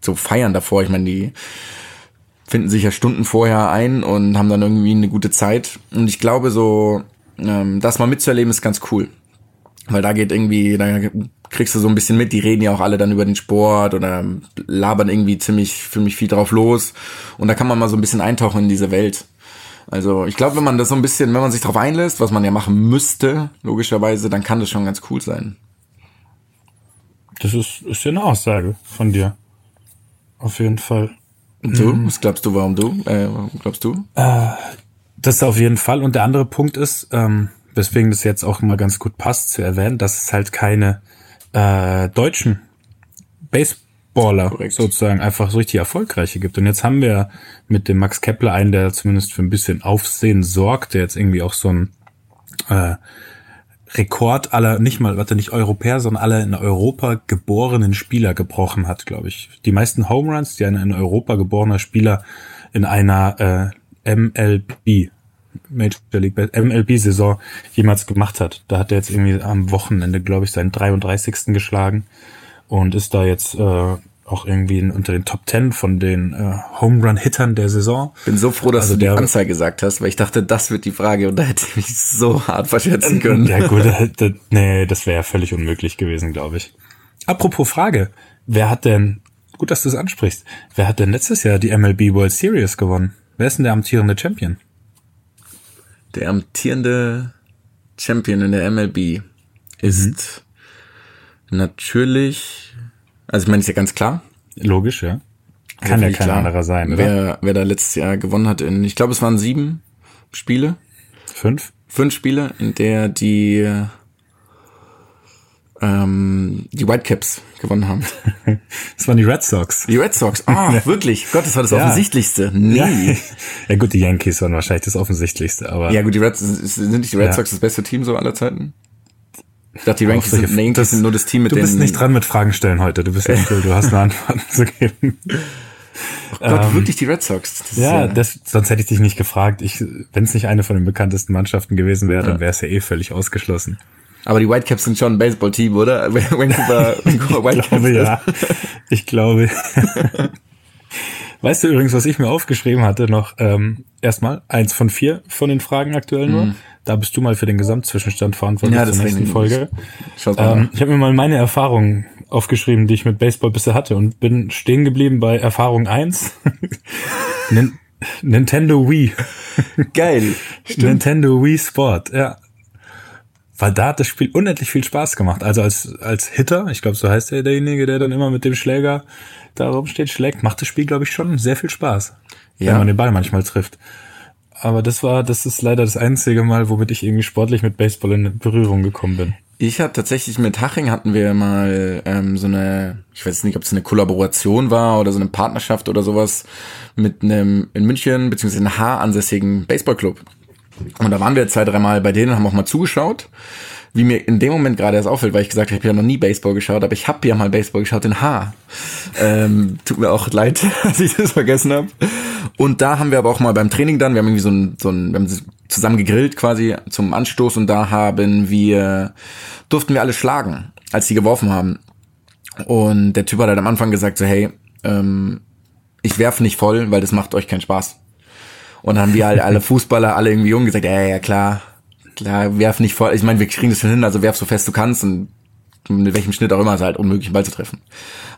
S2: so feiern davor. Ich meine, die finden sich ja Stunden vorher ein und haben dann irgendwie eine gute Zeit. Und ich glaube so, ähm, das mal mitzuerleben ist ganz cool. Weil da geht irgendwie, da kriegst du so ein bisschen mit, die reden ja auch alle dann über den Sport oder labern irgendwie ziemlich, ziemlich viel drauf los. Und da kann man mal so ein bisschen eintauchen in diese Welt. Also ich glaube, wenn man das so ein bisschen, wenn man sich darauf einlässt, was man ja machen müsste, logischerweise, dann kann das schon ganz cool sein.
S3: Das ist, ist ja eine Aussage von dir. Auf jeden Fall.
S2: Und du? Mhm. Was glaubst du, warum du? Äh, glaubst du?
S3: Äh, das auf jeden Fall. Und der andere Punkt ist, ähm, weswegen das jetzt auch immer ganz gut passt zu erwähnen, dass es halt keine äh, deutschen Baseballer Korrekt. sozusagen einfach so richtig erfolgreiche gibt. Und jetzt haben wir mit dem Max Kepler einen, der zumindest für ein bisschen Aufsehen sorgt, der jetzt irgendwie auch so ein äh, Rekord aller, nicht mal, warte, nicht Europäer, sondern aller in Europa geborenen Spieler gebrochen hat, glaube ich. Die meisten Home Runs, die ein in Europa geborener Spieler in einer äh, MLB Major League MLB-Saison jemals gemacht hat. Da hat er jetzt irgendwie am Wochenende, glaube ich, seinen 33. geschlagen und ist da jetzt äh, auch irgendwie unter den Top 10 von den äh, Home Run Hittern der Saison.
S2: Bin so froh, dass also du die Anzahl gesagt hast, weil ich dachte, das wird die Frage und da hätte ich mich so hart verschätzen können.
S3: Ja gut, das, nee, das wäre ja völlig unmöglich gewesen, glaube ich. Apropos Frage, wer hat denn, gut, dass du es ansprichst, wer hat denn letztes Jahr die MLB World Series gewonnen? Wer ist denn der amtierende Champion?
S2: Der amtierende Champion in der MLB ist mhm. natürlich, also ich meine, ist ja ganz klar.
S3: Logisch, ja. Kann ja kein klar, anderer sein, oder?
S2: Wer, wer da letztes Jahr gewonnen hat in, ich glaube, es waren sieben Spiele.
S3: Fünf?
S2: Fünf Spiele, in der die ähm, die Whitecaps gewonnen haben.
S3: Das waren die Red Sox.
S2: Die Red Sox. Ah, oh, wirklich? Gott, das war das ja. Offensichtlichste. Nee.
S3: Ja. ja. gut, die Yankees waren wahrscheinlich das Offensichtlichste, aber.
S2: Ja gut, die Red, sind nicht die Red ja. Sox das beste Team so aller Zeiten? Ich dachte, die Yankees, sind, die Yankees sind nur das Team mit den...
S3: Du bist nicht dran mit Fragen stellen heute. Du bist nicht cool. Du hast eine Antwort zu geben.
S2: Oh Gott, ähm, wirklich die Red Sox.
S3: Das ja, das, sonst hätte ich dich nicht gefragt. Ich, wenn es nicht eine von den bekanntesten Mannschaften gewesen wäre, dann wäre es ja eh völlig ausgeschlossen.
S2: Aber die Whitecaps sind schon ein Baseball-Team, oder? Vancouver,
S3: Vancouver Whitecaps. Ich glaube, ja. Ich glaube. weißt du übrigens, was ich mir aufgeschrieben hatte noch? Ähm, erstmal eins von vier von den Fragen aktuell nur. Mm. Da bist du mal für den Gesamtzwischenstand verantwortlich ja, zur nächsten Folge. Ähm, ich habe mir mal meine Erfahrungen aufgeschrieben, die ich mit Baseball bisher hatte und bin stehen geblieben bei Erfahrung eins. Nintendo Wii.
S2: Geil.
S3: Stimmt. Nintendo Wii Sport, ja weil da hat das Spiel unendlich viel Spaß gemacht. Also als, als Hitter, ich glaube, so heißt er derjenige, der dann immer mit dem Schläger da rumsteht, schlägt, macht das Spiel, glaube ich, schon sehr viel Spaß. Ja. Wenn man den Ball manchmal trifft. Aber das war, das ist leider das einzige Mal, womit ich irgendwie sportlich mit Baseball in Berührung gekommen bin.
S2: Ich hatte tatsächlich mit Haching hatten wir mal ähm, so eine, ich weiß nicht, ob es eine Kollaboration war oder so eine Partnerschaft oder sowas mit einem in München beziehungsweise einem H ansässigen Baseballclub. Und da waren wir zwei, dreimal bei denen, haben auch mal zugeschaut. wie mir in dem Moment gerade erst auffällt, weil ich gesagt habe, ich habe ja noch nie Baseball geschaut, aber ich habe ja mal Baseball geschaut in H. Ähm, tut mir auch leid, dass ich das vergessen habe. Und da haben wir aber auch mal beim Training dann, wir haben irgendwie so ein, so ein wir haben zusammen gegrillt quasi zum Anstoß und da haben wir, durften wir alle schlagen, als die geworfen haben. Und der Typ hat halt am Anfang gesagt so, hey, ähm, ich werfe nicht voll, weil das macht euch keinen Spaß. Und dann haben wir halt alle Fußballer, alle irgendwie jung gesagt, ja, ja, klar, klar, werf nicht voll. Ich meine, wir kriegen das schon hin, also werf so fest du kannst und mit welchem Schnitt auch immer, ist halt unmöglich, einen Ball zu treffen.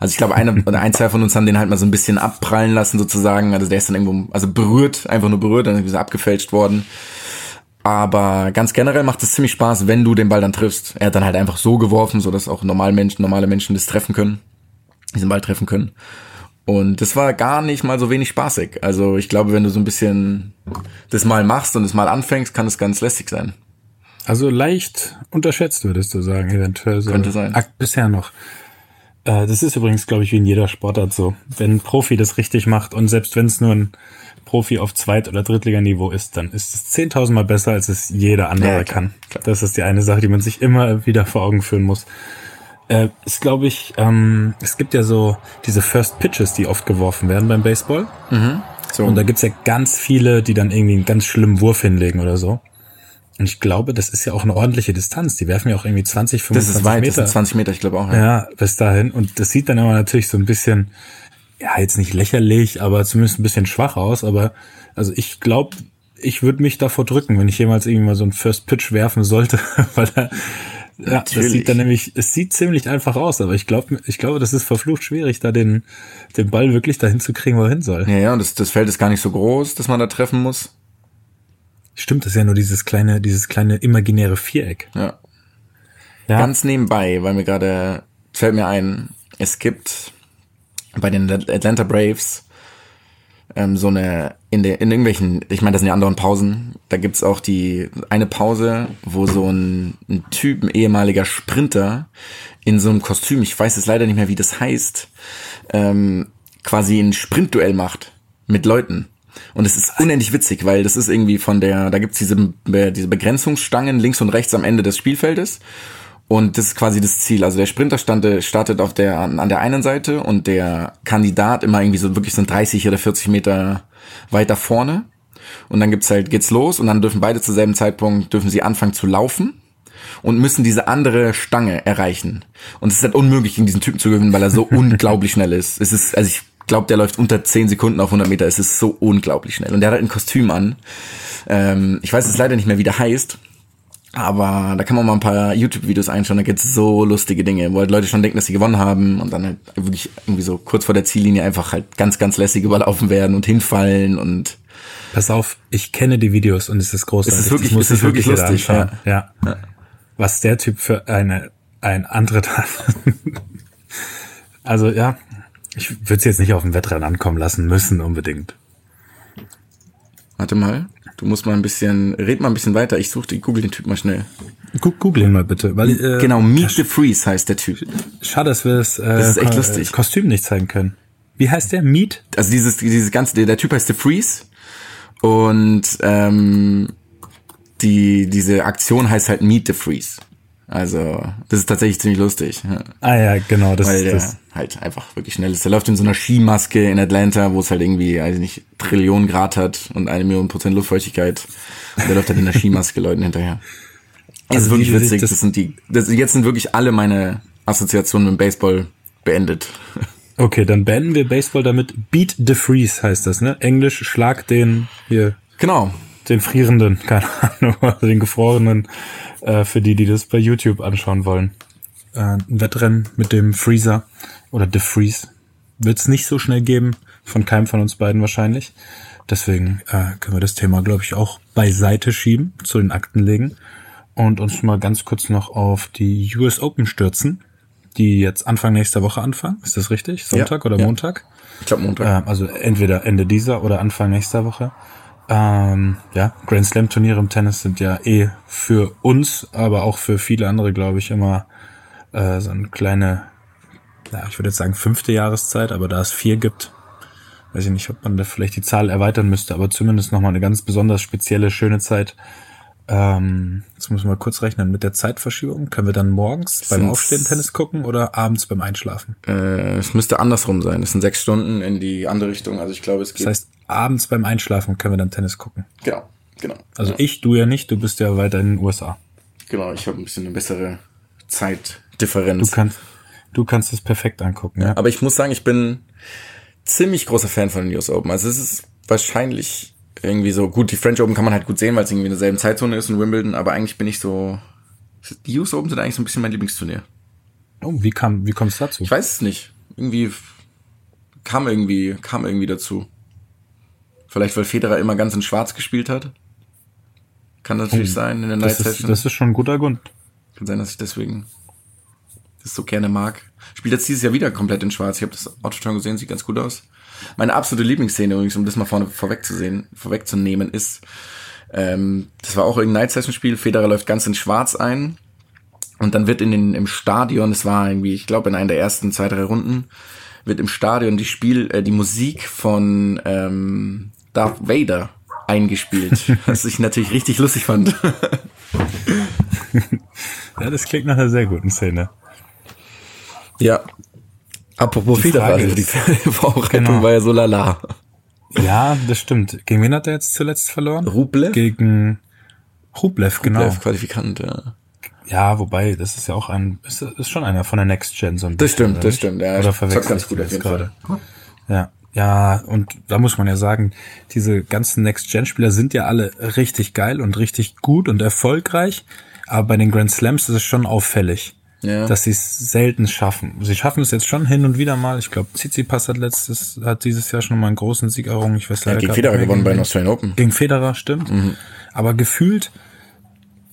S2: Also ich glaube, einer oder ein, zwei von uns haben den halt mal so ein bisschen abprallen lassen sozusagen. Also der ist dann irgendwo, also berührt, einfach nur berührt, dann ist er abgefälscht worden. Aber ganz generell macht es ziemlich Spaß, wenn du den Ball dann triffst. Er hat dann halt einfach so geworfen, so dass auch normale Menschen, normale Menschen das treffen können, diesen Ball treffen können. Und das war gar nicht mal so wenig spaßig. Also ich glaube, wenn du so ein bisschen das mal machst und es mal anfängst, kann es ganz lästig sein.
S3: Also leicht unterschätzt, würdest du sagen, eventuell. So
S2: Könnte sein.
S3: Bisher noch. Äh, das ist übrigens, glaube ich, wie in jeder Sportart so. Wenn ein Profi das richtig macht und selbst wenn es nur ein Profi auf Zweit- oder Drittliganiveau ist, dann ist es zehntausendmal besser, als es jeder andere
S2: Ja, klar,
S3: kann. Das ist die eine Sache, die man sich immer wieder vor Augen führen muss. Äh, ist, glaube ich, ähm, es gibt ja so diese First Pitches, die oft geworfen werden beim Baseball.
S2: So.
S3: Und da gibt's ja ganz viele, die dann irgendwie einen ganz schlimmen Wurf hinlegen oder so. Und ich glaube, das ist ja auch eine ordentliche Distanz. Die werfen ja auch irgendwie 20,
S2: das
S3: 25
S2: ist weit,
S3: Meter.
S2: das sind 20 Meter, ich glaube auch.
S3: ja, bis dahin. Und das sieht dann aber natürlich so ein bisschen, ja, jetzt nicht lächerlich, aber zumindest ein bisschen schwach aus. Aber also ich glaube, ich würde mich davor drücken, wenn ich jemals irgendwie mal so einen First Pitch werfen sollte, weil er, ja, das
S2: Natürlich.
S3: sieht dann nämlich, es sieht ziemlich einfach aus, aber ich glaube, ich glaube, das ist verflucht schwierig, da den, den Ball wirklich dahin zu kriegen, wo er hin soll.
S2: Ja, ja, und das, das Feld ist gar nicht so groß, dass man da treffen muss.
S3: Stimmt, das ist ja nur dieses kleine, dieses kleine imaginäre Viereck.
S2: Ja.
S3: Ja.
S2: Ganz nebenbei, weil mir gerade fällt mir ein, es gibt bei den Atlanta Braves ähm, so eine in der in irgendwelchen, ich meine, das sind ja anderen Pausen. Da gibt's auch die eine Pause, wo so ein, ein Typ, ein ehemaliger Sprinter in so einem Kostüm, ich weiß es leider nicht mehr, wie das heißt, ähm, quasi ein Sprintduell macht mit Leuten. Und es ist unendlich witzig, weil das ist irgendwie von der, da gibt's diese, diese Begrenzungsstangen links und rechts am Ende des Spielfeldes. Und das ist quasi das Ziel. Also der Sprinter stande, startet auf der, an, der einen Seite und der Kandidat immer irgendwie so wirklich so 30 oder 40 Meter weiter vorne. Und dann gibt's halt, geht's los und dann dürfen beide zur selben Zeitpunkt, dürfen sie anfangen zu laufen und müssen diese andere Stange erreichen. Und es ist halt unmöglich, gegen diesen Typen zu gewinnen, weil er so unglaublich schnell ist. Es ist, also ich glaube, der läuft unter 10 Sekunden auf 100 Meter. Es ist so unglaublich schnell. Und der hat halt ein Kostüm an. Ähm, ich weiß jetzt leider nicht mehr, wie der heißt. Aber da kann man mal ein paar YouTube-Videos einschauen, da gibt's so lustige Dinge, wo halt Leute schon denken, dass sie gewonnen haben und dann halt wirklich irgendwie so kurz vor der Ziellinie einfach halt ganz, ganz lässig überlaufen werden und hinfallen und
S3: Pass auf, ich kenne die Videos und es ist großartig.
S2: Es ist wirklich- es ist
S3: ich
S2: wirklich
S3: jeder
S2: lustig,
S3: anschauen. Ja. Was der Typ für eine, ein Antritt hat. also ja, ich würde es jetzt nicht auf ein Wettrennen ankommen lassen müssen unbedingt.
S2: warte mal, du musst mal ein bisschen, red mal ein bisschen weiter, ich suche, google den Typ mal schnell.
S3: Google ihn mal bitte, weil äh,
S2: Genau, Meet the Freeze heißt der Typ.
S3: schade, dass wir das, äh,
S2: Das ist echt lustig.
S3: Kostüm nicht zeigen können. Wie heißt der? Meat?
S2: Also dieses, dieses ganze, der, der Typ heißt The Freeze und ähm, die, diese Aktion heißt halt Meet the Freeze. Also, das ist tatsächlich ziemlich lustig.
S3: Ah ja, genau, das
S2: weil
S3: ist das.
S2: halt einfach wirklich schnell ist. Der läuft in so einer Skimaske in Atlanta, wo es halt irgendwie, weiß ich nicht, Trillionen Grad hat und eine Million Prozent Luftfeuchtigkeit. Und der läuft halt in der Skimaske Leuten hinterher. Das
S3: Also
S2: ist wirklich witzig.
S3: das-
S2: Das, sind die, das, jetzt sind wirklich alle meine Assoziationen mit dem Baseball beendet.
S3: Okay, dann beenden wir Baseball damit. Beat the Freeze heißt das, ne? Englisch, schlag den hier
S2: Genau.
S3: Den Frierenden, keine Ahnung, oder den Gefrorenen, äh, für die, die das bei YouTube anschauen wollen. Äh, ein Wettrennen mit dem Freezer oder The Freeze wird es nicht so schnell geben, von keinem von uns beiden wahrscheinlich. Deswegen äh, können wir das Thema, glaube ich, auch beiseite schieben, zu den Akten legen und uns mal ganz kurz noch auf die US Open stürzen, die jetzt Anfang nächster Woche anfangen. Ist das richtig? Sonntag oder
S2: ja.
S3: Montag?
S2: Ich glaube Montag.
S3: Ähm, also entweder Ende dieser oder Anfang nächster Woche. Ähm, ja, Grand Slam Turniere im Tennis sind ja eh für uns, aber auch für viele andere, glaube ich, immer äh, so eine kleine, ja, ich würde jetzt sagen fünfte Jahreszeit, aber da es vier gibt, weiß ich nicht, ob man da vielleicht die Zahl erweitern müsste, aber zumindest nochmal eine ganz besonders spezielle, schöne Zeit. Ähm, jetzt müssen wir mal kurz rechnen. Mit der Zeitverschiebung können wir dann morgens beim
S2: Sind's-
S3: Aufstehen Tennis gucken oder abends beim Einschlafen?
S2: Äh, es müsste andersrum sein. Es sind sechs Stunden in die andere Richtung. Also ich glaube, es geht.
S3: Das heißt, abends beim Einschlafen können wir dann Tennis gucken.
S2: genau, genau.
S3: Also
S2: ja,
S3: ich, du ja nicht, du bist ja weiter in den USA.
S2: Genau, ich habe ein bisschen eine bessere
S3: Du
S2: Zeitdifferenz.
S3: kannst, du kannst es perfekt angucken, ja.
S2: Aber ich muss sagen, ich bin ziemlich großer Fan von den US Open. Also es ist wahrscheinlich irgendwie so gut. Die French Open kann man halt gut sehen, weil es irgendwie in derselben Zeitzone ist und Wimbledon. Aber eigentlich bin ich so. Die US Open sind eigentlich so ein bisschen mein Lieblingsturnier.
S3: Oh, wie kam, wie kommt es dazu?
S2: Ich weiß es nicht. Irgendwie kam irgendwie, kam irgendwie dazu. Vielleicht, weil Federer immer ganz in Schwarz gespielt hat. Kann natürlich sein in der Night
S3: Oh, Das ist,
S2: Session.
S3: das ist schon ein guter Grund.
S2: Kann sein, dass ich deswegen das so gerne mag. Spielt jetzt dieses Jahr wieder komplett in Schwarz. Ich habe das Auto schon gesehen, sieht ganz gut aus. Meine absolute Lieblingsszene übrigens, um das mal vorne vorwegzusehen, vorwegzunehmen, ist, ähm, das war auch irgendein Night Session Spiel. Federer läuft ganz in Schwarz ein und dann wird in den im Stadion, es war irgendwie, ich glaube in einer der ersten zwei drei Runden, wird im Stadion die Spiel, äh, die Musik von ähm, Darth Vader eingespielt, was ich natürlich richtig lustig fand.
S3: Ja, das klingt nach einer sehr guten Szene.
S2: Ja. Apropos also die Vorrettung
S3: Genau.
S2: war ja so lala.
S3: Ja, das stimmt. Gegen wen hat er jetzt zuletzt verloren?
S2: Rublev?
S3: Gegen Rublev, genau.
S2: Rublev, Qualifikant, ja.
S3: Ja, wobei, das ist ja auch ein, ist, ist schon einer von der Next Gen so ein
S2: Das
S3: bisschen,
S2: stimmt,
S3: oder
S2: das stimmt, ja.
S3: Oder verwechselt
S2: ganz gut auf jeden Fall.
S3: Ja, ja, und da muss man ja sagen, diese ganzen Next-Gen-Spieler sind ja alle richtig geil und richtig gut und erfolgreich, aber bei den Grand Slams ist es schon auffällig,
S2: Ja.
S3: dass sie es selten schaffen. Sie schaffen es jetzt schon hin und wieder mal. Ich glaube, Tsitsipas hat letztes, hat dieses Jahr schon mal einen großen Sieg errungen. Ich weiß
S2: Er
S3: leider
S2: hat gegen Federer gewonnen bei
S3: gegen
S2: den. Australian Open.
S3: Gegen Federer, stimmt. Aber gefühlt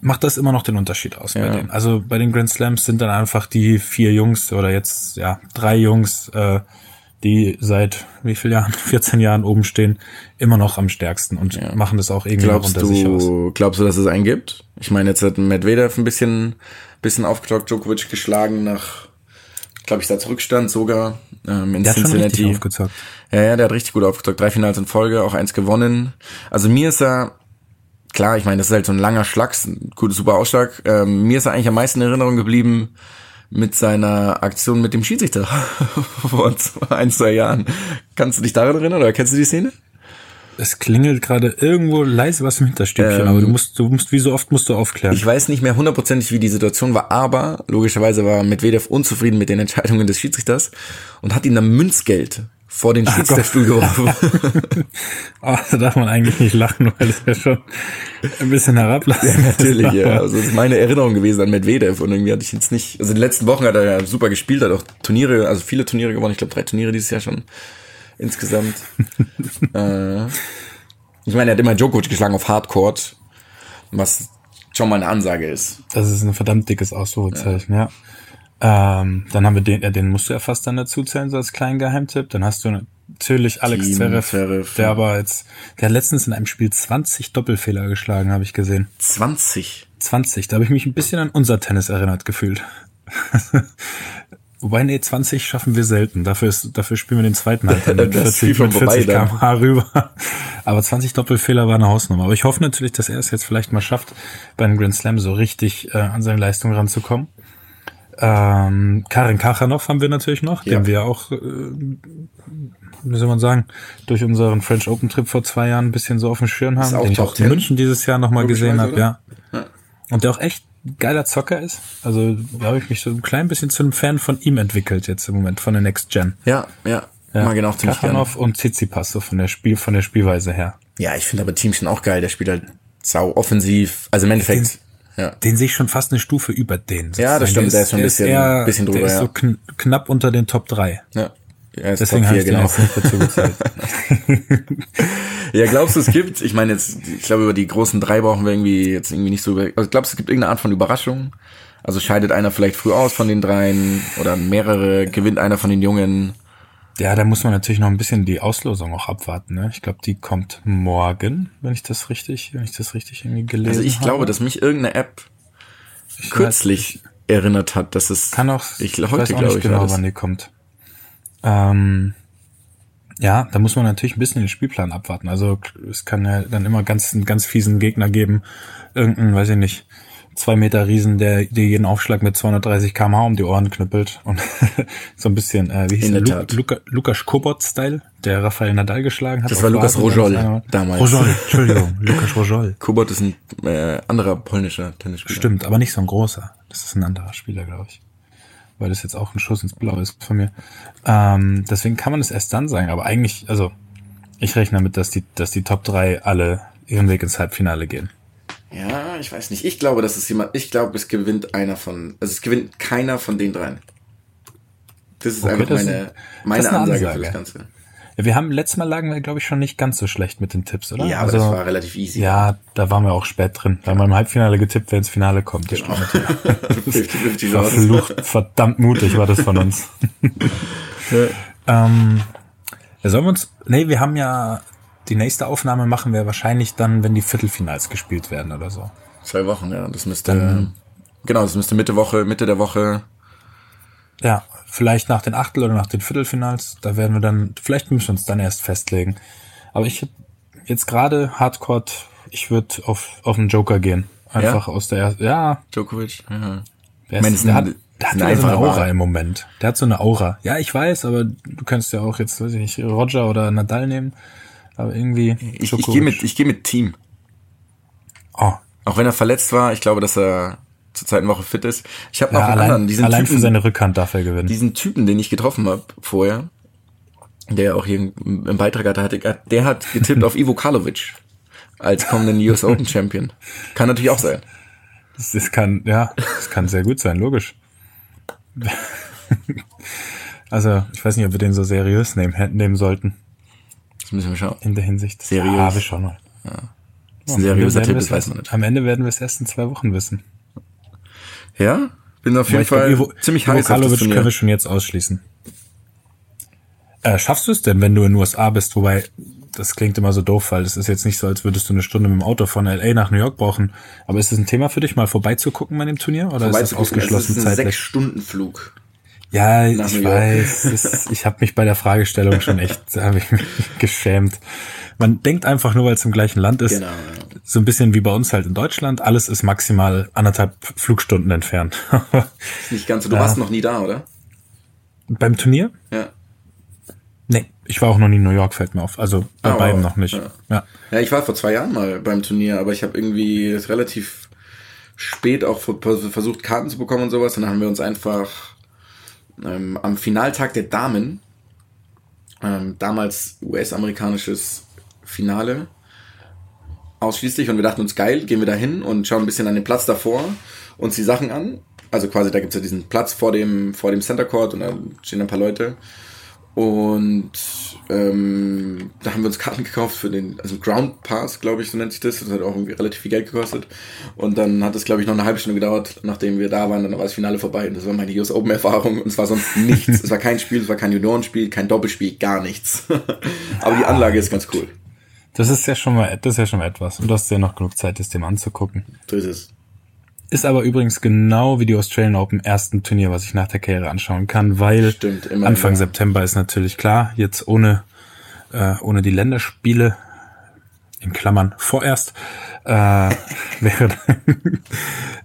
S3: macht das immer noch den Unterschied aus bei
S2: Ja.
S3: denen. Also bei den Grand Slams sind dann einfach die vier Jungs oder jetzt ja drei Jungs, äh, die seit wie viel Jahren, 14 Jahren oben stehen, immer noch am stärksten und machen das auch irgendwie
S2: Glaubst
S3: unter sich aus.
S2: du, glaubst du, dass es einen gibt? Ich meine, jetzt hat Medvedev ein bisschen, bisschen aufgetaucht, Djokovic geschlagen nach, glaube ich, da Rückstand sogar, ähm, in
S3: Der hat
S2: Cincinnati.
S3: aufgezockt.
S2: Ja, ja, der hat richtig gut aufgezockt. Drei Finals in Folge, auch eins gewonnen. Also mir ist er, klar, ich meine, das ist halt so ein langer Schlag, ein gutes, super Ausschlag. Ähm, mir ist er eigentlich am meisten in Erinnerung geblieben mit seiner Aktion mit dem Schiedsrichter vor ein, zwei Jahren. Kannst du dich daran erinnern oder kennst du die Szene?
S3: Es klingelt gerade irgendwo leise was im Hinterstübchen,
S2: Ähm,
S3: aber du musst, du musst, wie so oft musst du aufklären.
S2: Ich weiß nicht mehr hundertprozentig, wie die Situation war, aber logischerweise war Medvedev unzufrieden mit den Entscheidungen des Schiedsrichters und hat ihm dann Münzgeld vor den Schiedsrichterstuhl geworfen.
S3: Oh, da darf man eigentlich nicht lachen, weil es ja schon ein bisschen herablassend ist.
S2: Natürlich, ja.
S3: Aber-
S2: Also das ist meine Erinnerung gewesen an Medvedev und irgendwie hatte ich jetzt nicht. Also in den letzten Wochen hat er ja super gespielt, hat auch Turniere, also viele Turniere gewonnen. Ich glaube drei Turniere dieses Jahr schon insgesamt. äh, ich meine, er hat immer Djokovic geschlagen auf Hardcourt, was schon mal eine Ansage ist.
S3: Das ist ein verdammt dickes Ausrufezeichen, ja. Ähm, dann haben wir den, ja, den musst du ja fast dann dazu zählen, so als kleinen Geheimtipp. Dann hast du natürlich Alex Zverev,
S2: Zverev,
S3: der aber jetzt, der hat letztens in einem Spiel 20 Doppelfehler geschlagen, habe ich gesehen.
S2: 20.
S3: 20, da habe ich mich ein bisschen an unser Tennis erinnert gefühlt. Wobei, nee, 20 schaffen wir selten. Dafür, ist, dafür spielen wir den zweiten halt dann mit
S2: Das ist
S3: 40,
S2: viel von
S3: mit 40
S2: vorbei dann.
S3: km/h rüber. Aber 20 Doppelfehler war eine Hausnummer. Aber ich hoffe natürlich, dass er es jetzt vielleicht mal schafft, bei einem Grand Slam so richtig äh, an seine Leistung ranzukommen. Ähm, Karin Kachanov haben wir natürlich noch,
S2: Ja.
S3: den wir auch, äh, wie soll man sagen, durch unseren French Open Trip vor zwei Jahren ein bisschen so auf dem Schirm haben,
S2: auch
S3: den ich auch
S2: 10.
S3: in München dieses Jahr nochmal gesehen habe, ja. Und der auch echt geiler Zocker ist. Also da habe ich mich so ein klein bisschen zu einem Fan von ihm entwickelt jetzt im Moment, von der Next Gen.
S2: Ja, ja.
S3: Ja.
S2: Mag ihn auch ziemlich gerne.
S3: Kachanov und Tsitsipas, so von der Spiel, von der Spielweise her.
S2: Ja, ich finde aber Teamchen auch geil. Der spielt halt sau offensiv. Also im Endeffekt, ja.
S3: Den sehe ich schon fast eine Stufe über den.
S2: Ja, das stimmt, der ist schon ein bisschen-
S3: eher-
S2: bisschen drüber,
S3: Der ist
S2: ja.
S3: so kn knapp unter den Top 3.
S2: ja. Ist
S3: Deswegen habe
S2: 4,
S3: ich
S2: genau.
S3: nicht dazu gezählt.
S2: Ja, glaubst du, es gibt, ich meine jetzt, ich glaube, über die großen drei brauchen wir irgendwie jetzt irgendwie nicht so also glaubst du, es gibt irgendeine Art von Überraschung? Also scheidet einer vielleicht früh aus von den dreien oder mehrere, gewinnt einer von den Jungen?
S3: Ja, da muss man natürlich noch ein bisschen die Auslosung auch abwarten. Ne? Ich glaube, die kommt morgen, wenn ich das richtig, wenn ich das richtig irgendwie gelesen
S2: Also ich
S3: habe.
S2: glaube, dass mich irgendeine App kürzlich erinnert hat, dass es,
S3: kann auch,
S2: ich,
S3: ich
S2: heute
S3: weiß auch
S2: glaube
S3: nicht
S2: ich,
S3: genau, wann die kommt. Ähm, Ja, da muss man natürlich ein bisschen den Spielplan abwarten. Also es kann ja dann immer ganz, einen ganz fiesen Gegner geben. Irgendein, weiß ich nicht, zwei Meter Riesen, der dir jeden Aufschlag mit 230 kmh um die Ohren knüppelt und so ein bisschen, äh, wie hieß
S2: In
S3: der,
S2: der
S3: Lu Lukas Kobot-Style, der Rafael Nadal geschlagen hat.
S2: Das war Lukas Rojol damals.
S3: Rojol, Entschuldigung, Lukas Rojol.
S2: Kubot ist ein äh, anderer polnischer Tennisspieler.
S3: Stimmt, aber nicht so ein großer. Das ist ein anderer Spieler, glaube ich. Weil das jetzt auch ein Schuss ins Blaue ist von mir. Ähm, deswegen kann man es erst dann sagen. Aber eigentlich, also ich rechne damit, dass die, dass die Top 3 alle ihren Weg ins Halbfinale gehen.
S2: Ja, ich weiß nicht. Ich glaube, dass es jemand, ich glaube, es gewinnt einer von, also es gewinnt keiner von den dreien. Das ist
S3: Okay,
S2: einfach
S3: das
S2: meine, meine
S3: eine
S2: Ansage, für
S3: Ansage.
S2: das Ganze.
S3: Ja, wir haben letztes Mal lagen wir, glaube ich, schon nicht ganz so schlecht mit den Tipps, oder?
S2: Ja, aber
S3: also,
S2: das war relativ easy.
S3: Ja, da waren wir auch spät drin. Da haben wir im Halbfinale getippt, wer ins Finale kommt. Das
S2: Genau.
S3: stimmt.
S2: 50-50 Chance.
S3: Verflucht, verdammt mutig war das von uns. ähm, sollen wir uns, nee, wir haben ja, die nächste Aufnahme machen wir wahrscheinlich dann, wenn die Viertelfinals gespielt werden oder so.
S2: Zwei Wochen, ja. Das müsste, genau, das müsste Mitte Woche, Mitte der Woche.
S3: Ja, vielleicht nach den Achtel- oder nach den Viertelfinals, da werden wir dann, vielleicht müssen wir uns dann erst festlegen. Aber ich jetzt gerade Hardcore, ich würde auf, auf den Joker gehen. Einfach aus der ersten, ja,
S2: Djokovic. Ja.
S3: Der, ist,
S2: es
S3: der
S2: ist
S3: hat,
S2: eine-
S3: der hat
S2: eine
S3: so eine Aura
S2: Wahl.
S3: im Moment. Der hat so eine Aura. Ja, ich weiß, aber du kannst ja auch jetzt, weiß ich nicht, Roger oder Nadal nehmen. Aber irgendwie.
S2: Ich, ich gehe mit, ich gehe mit Team.
S3: Oh,
S2: Auch wenn er verletzt war, ich glaube, dass er zur zweiten Woche fit ist. Ich habe noch
S3: ja,
S2: einen
S3: allein,
S2: anderen, diesen
S3: allein
S2: Typen,
S3: für seine Rückhand darf er gewinnen.
S2: diesen Typen, den ich getroffen habe vorher, der auch hier im Beitrag hatte, hatte, der hat getippt auf Ivo Karlovic als kommenden US Open Champion. Kann natürlich auch sein.
S3: Das, das kann, ja, das kann sehr gut sein, logisch. also, ich weiß nicht, ob wir den so seriös nehmen, nehmen sollten,
S2: müssen wir schauen.
S3: in der Hinsicht.
S2: Seriös.
S3: Ja, wir schauen mal.
S2: Das ist ein seriöser
S3: Am Ende
S2: Tipp,
S3: werden
S2: das
S3: wir
S2: weiß
S3: es
S2: man
S3: erst-
S2: nicht.
S3: Am Ende werden wir es erst in zwei Wochen wissen.
S2: Ja? Bin auf jeden Fall
S3: Ivo,
S2: ziemlich
S3: Ivo
S2: heiß auf das Turnier.
S3: können wir schon jetzt ausschließen. Äh, schaffst du es denn, wenn du in den USA bist? Wobei, das klingt immer so doof, weil das ist jetzt nicht so, als würdest du eine Stunde mit dem Auto von LA nach New York brauchen. Aber ist es ein Thema für dich, mal vorbeizugucken bei dem Turnier? Oder ist das
S2: Vorbeizugucken.
S3: ausgeschlossen
S2: Es ist ein
S3: zeitlich?
S2: Sechs-Stunden-Flug.
S3: Ja,
S2: nach
S3: ich weiß. Es ich habe mich bei der Fragestellung schon echt, da habe ich mich geschämt. Man denkt einfach nur, weil es im gleichen Land ist,
S2: Genau. ja.
S3: so ein bisschen wie bei uns halt in Deutschland, alles ist maximal anderthalb Flugstunden entfernt.
S2: Ist nicht ganz so. Du warst noch nie da, oder?
S3: Beim Turnier?
S2: Ja.
S3: Nee, ich war auch noch nie in New York, fällt mir auf. Also bei
S2: Ah,
S3: beiden
S2: wow.
S3: noch nicht.
S2: Ja.
S3: Ja.
S2: Ja, ich war vor zwei Jahren mal beim Turnier, aber ich habe irgendwie relativ spät auch ver- versucht, Karten zu bekommen und sowas. Und dann haben wir uns einfach ähm, am Finaltag der Damen, ähm, damals US-amerikanisches Finale, ausschließlich. Und wir dachten uns, geil, gehen wir da hin und schauen ein bisschen an den Platz davor, uns die Sachen an. Also quasi, da gibt's ja diesen Platz vor dem, vor dem Center Court und da stehen ein paar Leute. Und ähm, da haben wir uns Karten gekauft für den, also Ground Pass, glaube ich, so nennt sich das. Das hat auch irgendwie relativ viel Geld gekostet. Und dann hat es, glaube ich, noch eine halbe Stunde gedauert, nachdem wir da waren. Dann war das Finale vorbei. Und das war meine US Open Erfahrung. Und es war sonst nichts. es war kein Spiel, es war kein Juniorenspiel, kein Doppelspiel, gar nichts. Aber die Anlage ist ganz cool.
S3: Das ist ja schon mal, das ist ja schon mal etwas. Und du hast ja noch genug Zeit, das dem anzugucken.
S2: So ist es.
S3: Ist aber übrigens genau wie die Australian Open ersten Turnier, was ich nach der Karriere anschauen kann, weil
S2: Stimmt,
S3: Anfang
S2: wieder.
S3: September ist natürlich klar, jetzt ohne, äh, ohne die Länderspiele, in Klammern vorerst, äh, wäre,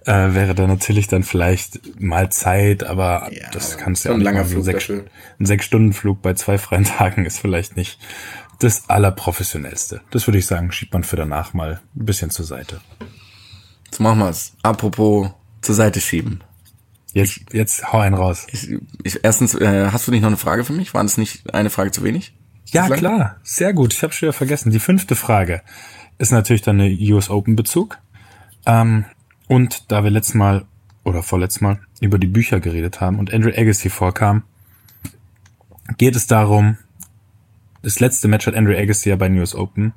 S3: äh, wäre da natürlich dann vielleicht mal Zeit, aber
S2: Ja,
S3: das kannst du ja auch
S2: ein
S3: nicht machen.
S2: Flug
S3: sechs, ein Sechs-Stunden-Flug bei zwei freien Tagen ist vielleicht nicht das allerprofessionellste. Das würde ich sagen, schiebt man für danach mal ein bisschen zur Seite.
S2: So machen wir's. Apropos zur Seite schieben.
S3: Jetzt, jetzt hau einen raus.
S2: Ich, ich, erstens, äh, hast du nicht noch eine Frage für mich? War das nicht eine Frage zu wenig?
S3: Ja,
S2: Bislang?
S3: klar. Sehr gut. Ich habe schon wieder vergessen. Die fünfte Frage ist natürlich dann eine US Open Bezug. Ähm, und da wir letztes Mal oder vorletztes Mal über die Bücher geredet haben und Andrew Agassi vorkam, geht es darum, das letzte Match hat Andrew Agassi ja bei den US Open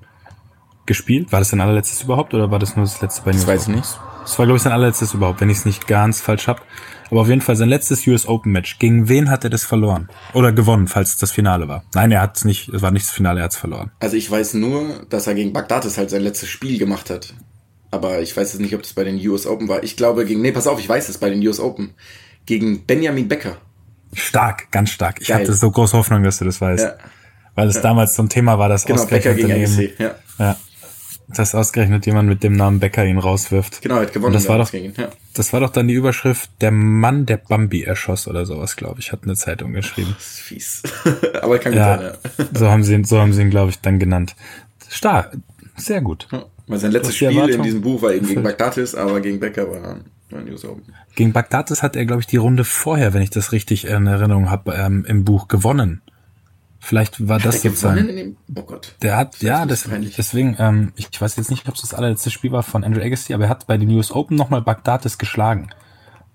S3: gespielt. War das sein allerletztes überhaupt oder war das nur das letzte bei den
S2: Das weiß ich nicht.
S3: Das war, glaube ich, sein allerletztes überhaupt, wenn ich es nicht ganz falsch hab. Aber auf jeden Fall sein letztes US Open Match. Gegen wen hat er das verloren? Oder gewonnen, falls es das Finale war? Nein, er hat es nicht, es war nicht das Finale, er hat es verloren.
S2: Also ich weiß nur, dass er gegen Bagdatis halt sein letztes Spiel gemacht hat. Aber ich weiß jetzt nicht, ob das bei den US Open war. Ich glaube gegen, nee, pass auf, ich weiß es bei den US Open. Gegen Benjamin Becker.
S3: Stark, ganz stark. Ich
S2: Geil.
S3: hatte so große Hoffnung, dass du das weißt.
S2: Ja.
S3: weil es damals so ein Thema war, dass
S2: Genau, Becker gegen Agassi. Ja.
S3: ja, dass ausgerechnet jemand mit dem Namen Becker ihn rauswirft.
S2: Genau, er hat gewonnen.
S3: Und das war doch,
S2: gegen ihn. Ja.
S3: das war doch dann die Überschrift, der Mann, der Bambi erschoss oder sowas, glaube ich, hat eine Zeitung geschrieben.
S2: Das ist fies. Aber kann gut sein,
S3: Ja,
S2: ja.
S3: so haben sie ihn, so haben sie ihn, glaube ich, dann genannt. Stark, sehr gut.
S2: Ja. Weil sein letztes Spiel in
S3: Erwartung.
S2: diesem Buch war eben gegen. Bagdatis, aber gegen Becker war, war News Open.
S3: Gegen Bagdatis hat er, glaube ich, die Runde vorher, wenn ich das richtig in Erinnerung habe, ähm, im Buch gewonnen. Vielleicht war das sozusagen.
S2: in dem? Oh Gott.
S3: Der hat,
S2: Das
S3: ja, das, deswegen, ähm, ich weiß jetzt nicht, ob es das allerletzte Spiel war von Andrew Agassi, aber er hat bei den US Open nochmal Bagdatis geschlagen.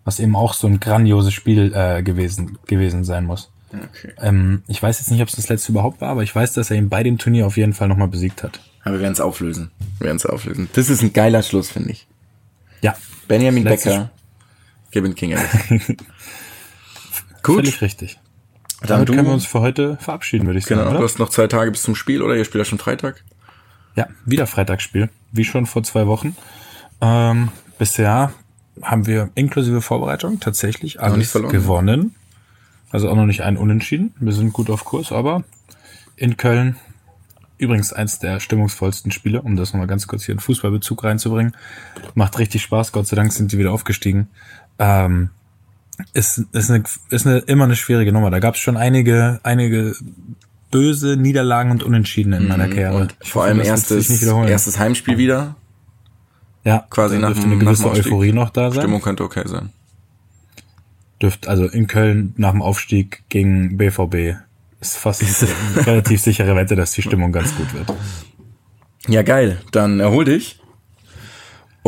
S3: Was eben auch so ein grandioses Spiel äh, gewesen, gewesen sein muss.
S2: Okay.
S3: Ähm, ich weiß jetzt nicht, ob es das letzte überhaupt war, aber ich weiß, dass er ihn bei dem Turnier auf jeden Fall nochmal besiegt hat.
S2: Aber wir werden es auflösen. Wir werden es auflösen. Das ist ein geiler Schluss, finde ich.
S3: Ja,
S2: Benjamin Becker gewinnt King Ellis.
S3: völlig richtig.
S2: Dann
S3: Damit
S2: du,
S3: können wir uns für heute verabschieden, würde ich sagen.
S2: genau,
S3: oder?
S2: du hast noch zwei Tage bis zum Spiel, oder? Ihr spielt ja schon Freitag.
S3: Ja, wieder Freitagsspiel, wie schon vor zwei Wochen. Ähm, bisher haben wir inklusive Vorbereitung tatsächlich alles
S2: verloren,
S3: gewonnen. Also auch noch nicht ein Unentschieden. Wir sind gut auf Kurs, aber in Köln übrigens eins der stimmungsvollsten Spiele, um das nochmal ganz kurz hier in Fußballbezug reinzubringen. Macht richtig Spaß, Gott sei Dank sind sie wieder aufgestiegen. Ähm, ist, ist, eine, ist eine, immer eine schwierige Nummer. Da gab es schon einige, einige böse Niederlagen und Unentschieden in meiner Karriere.
S2: Mhm. Und
S3: Ich
S2: vor
S3: hoffe,
S2: allem erstes, erstes Heimspiel wieder.
S3: Ja,
S2: quasi nach
S3: dürfte
S2: dem-
S3: eine
S2: nach
S3: gewisse
S2: Aufstieg.
S3: Euphorie noch da sein.
S2: Stimmung könnte okay sein.
S3: Dürft, also in Köln nach dem Aufstieg gegen BVB ist fast eine relativ sichere Wette, dass die Stimmung ganz gut wird.
S2: Ja, geil. Dann erhol dich.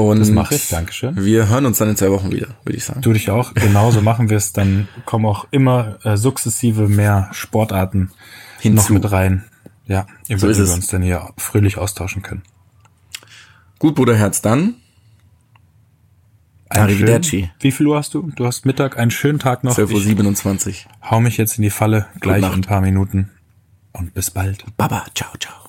S2: Und
S3: Das mache ich, Dankeschön.
S2: Wir hören uns dann in zwei Wochen wieder, würde ich sagen.
S3: Du dich auch, genauso machen wir es, dann kommen auch immer äh, sukzessive mehr Sportarten
S2: Hinzu.
S3: noch mit rein. Ja, über
S2: So
S3: die wir uns dann hier fröhlich austauschen können.
S2: Gut, Bruderherz, dann.
S3: Einen
S2: Arrivederci.
S3: schönen- Wie viel Uhr hast du? Du hast Mittag, einen schönen Tag noch. Ich
S2: 12.27 Uhr.
S3: hau mich jetzt in die Falle, gleich in ein paar Minuten. Und bis bald.
S2: Baba, ciao, ciao.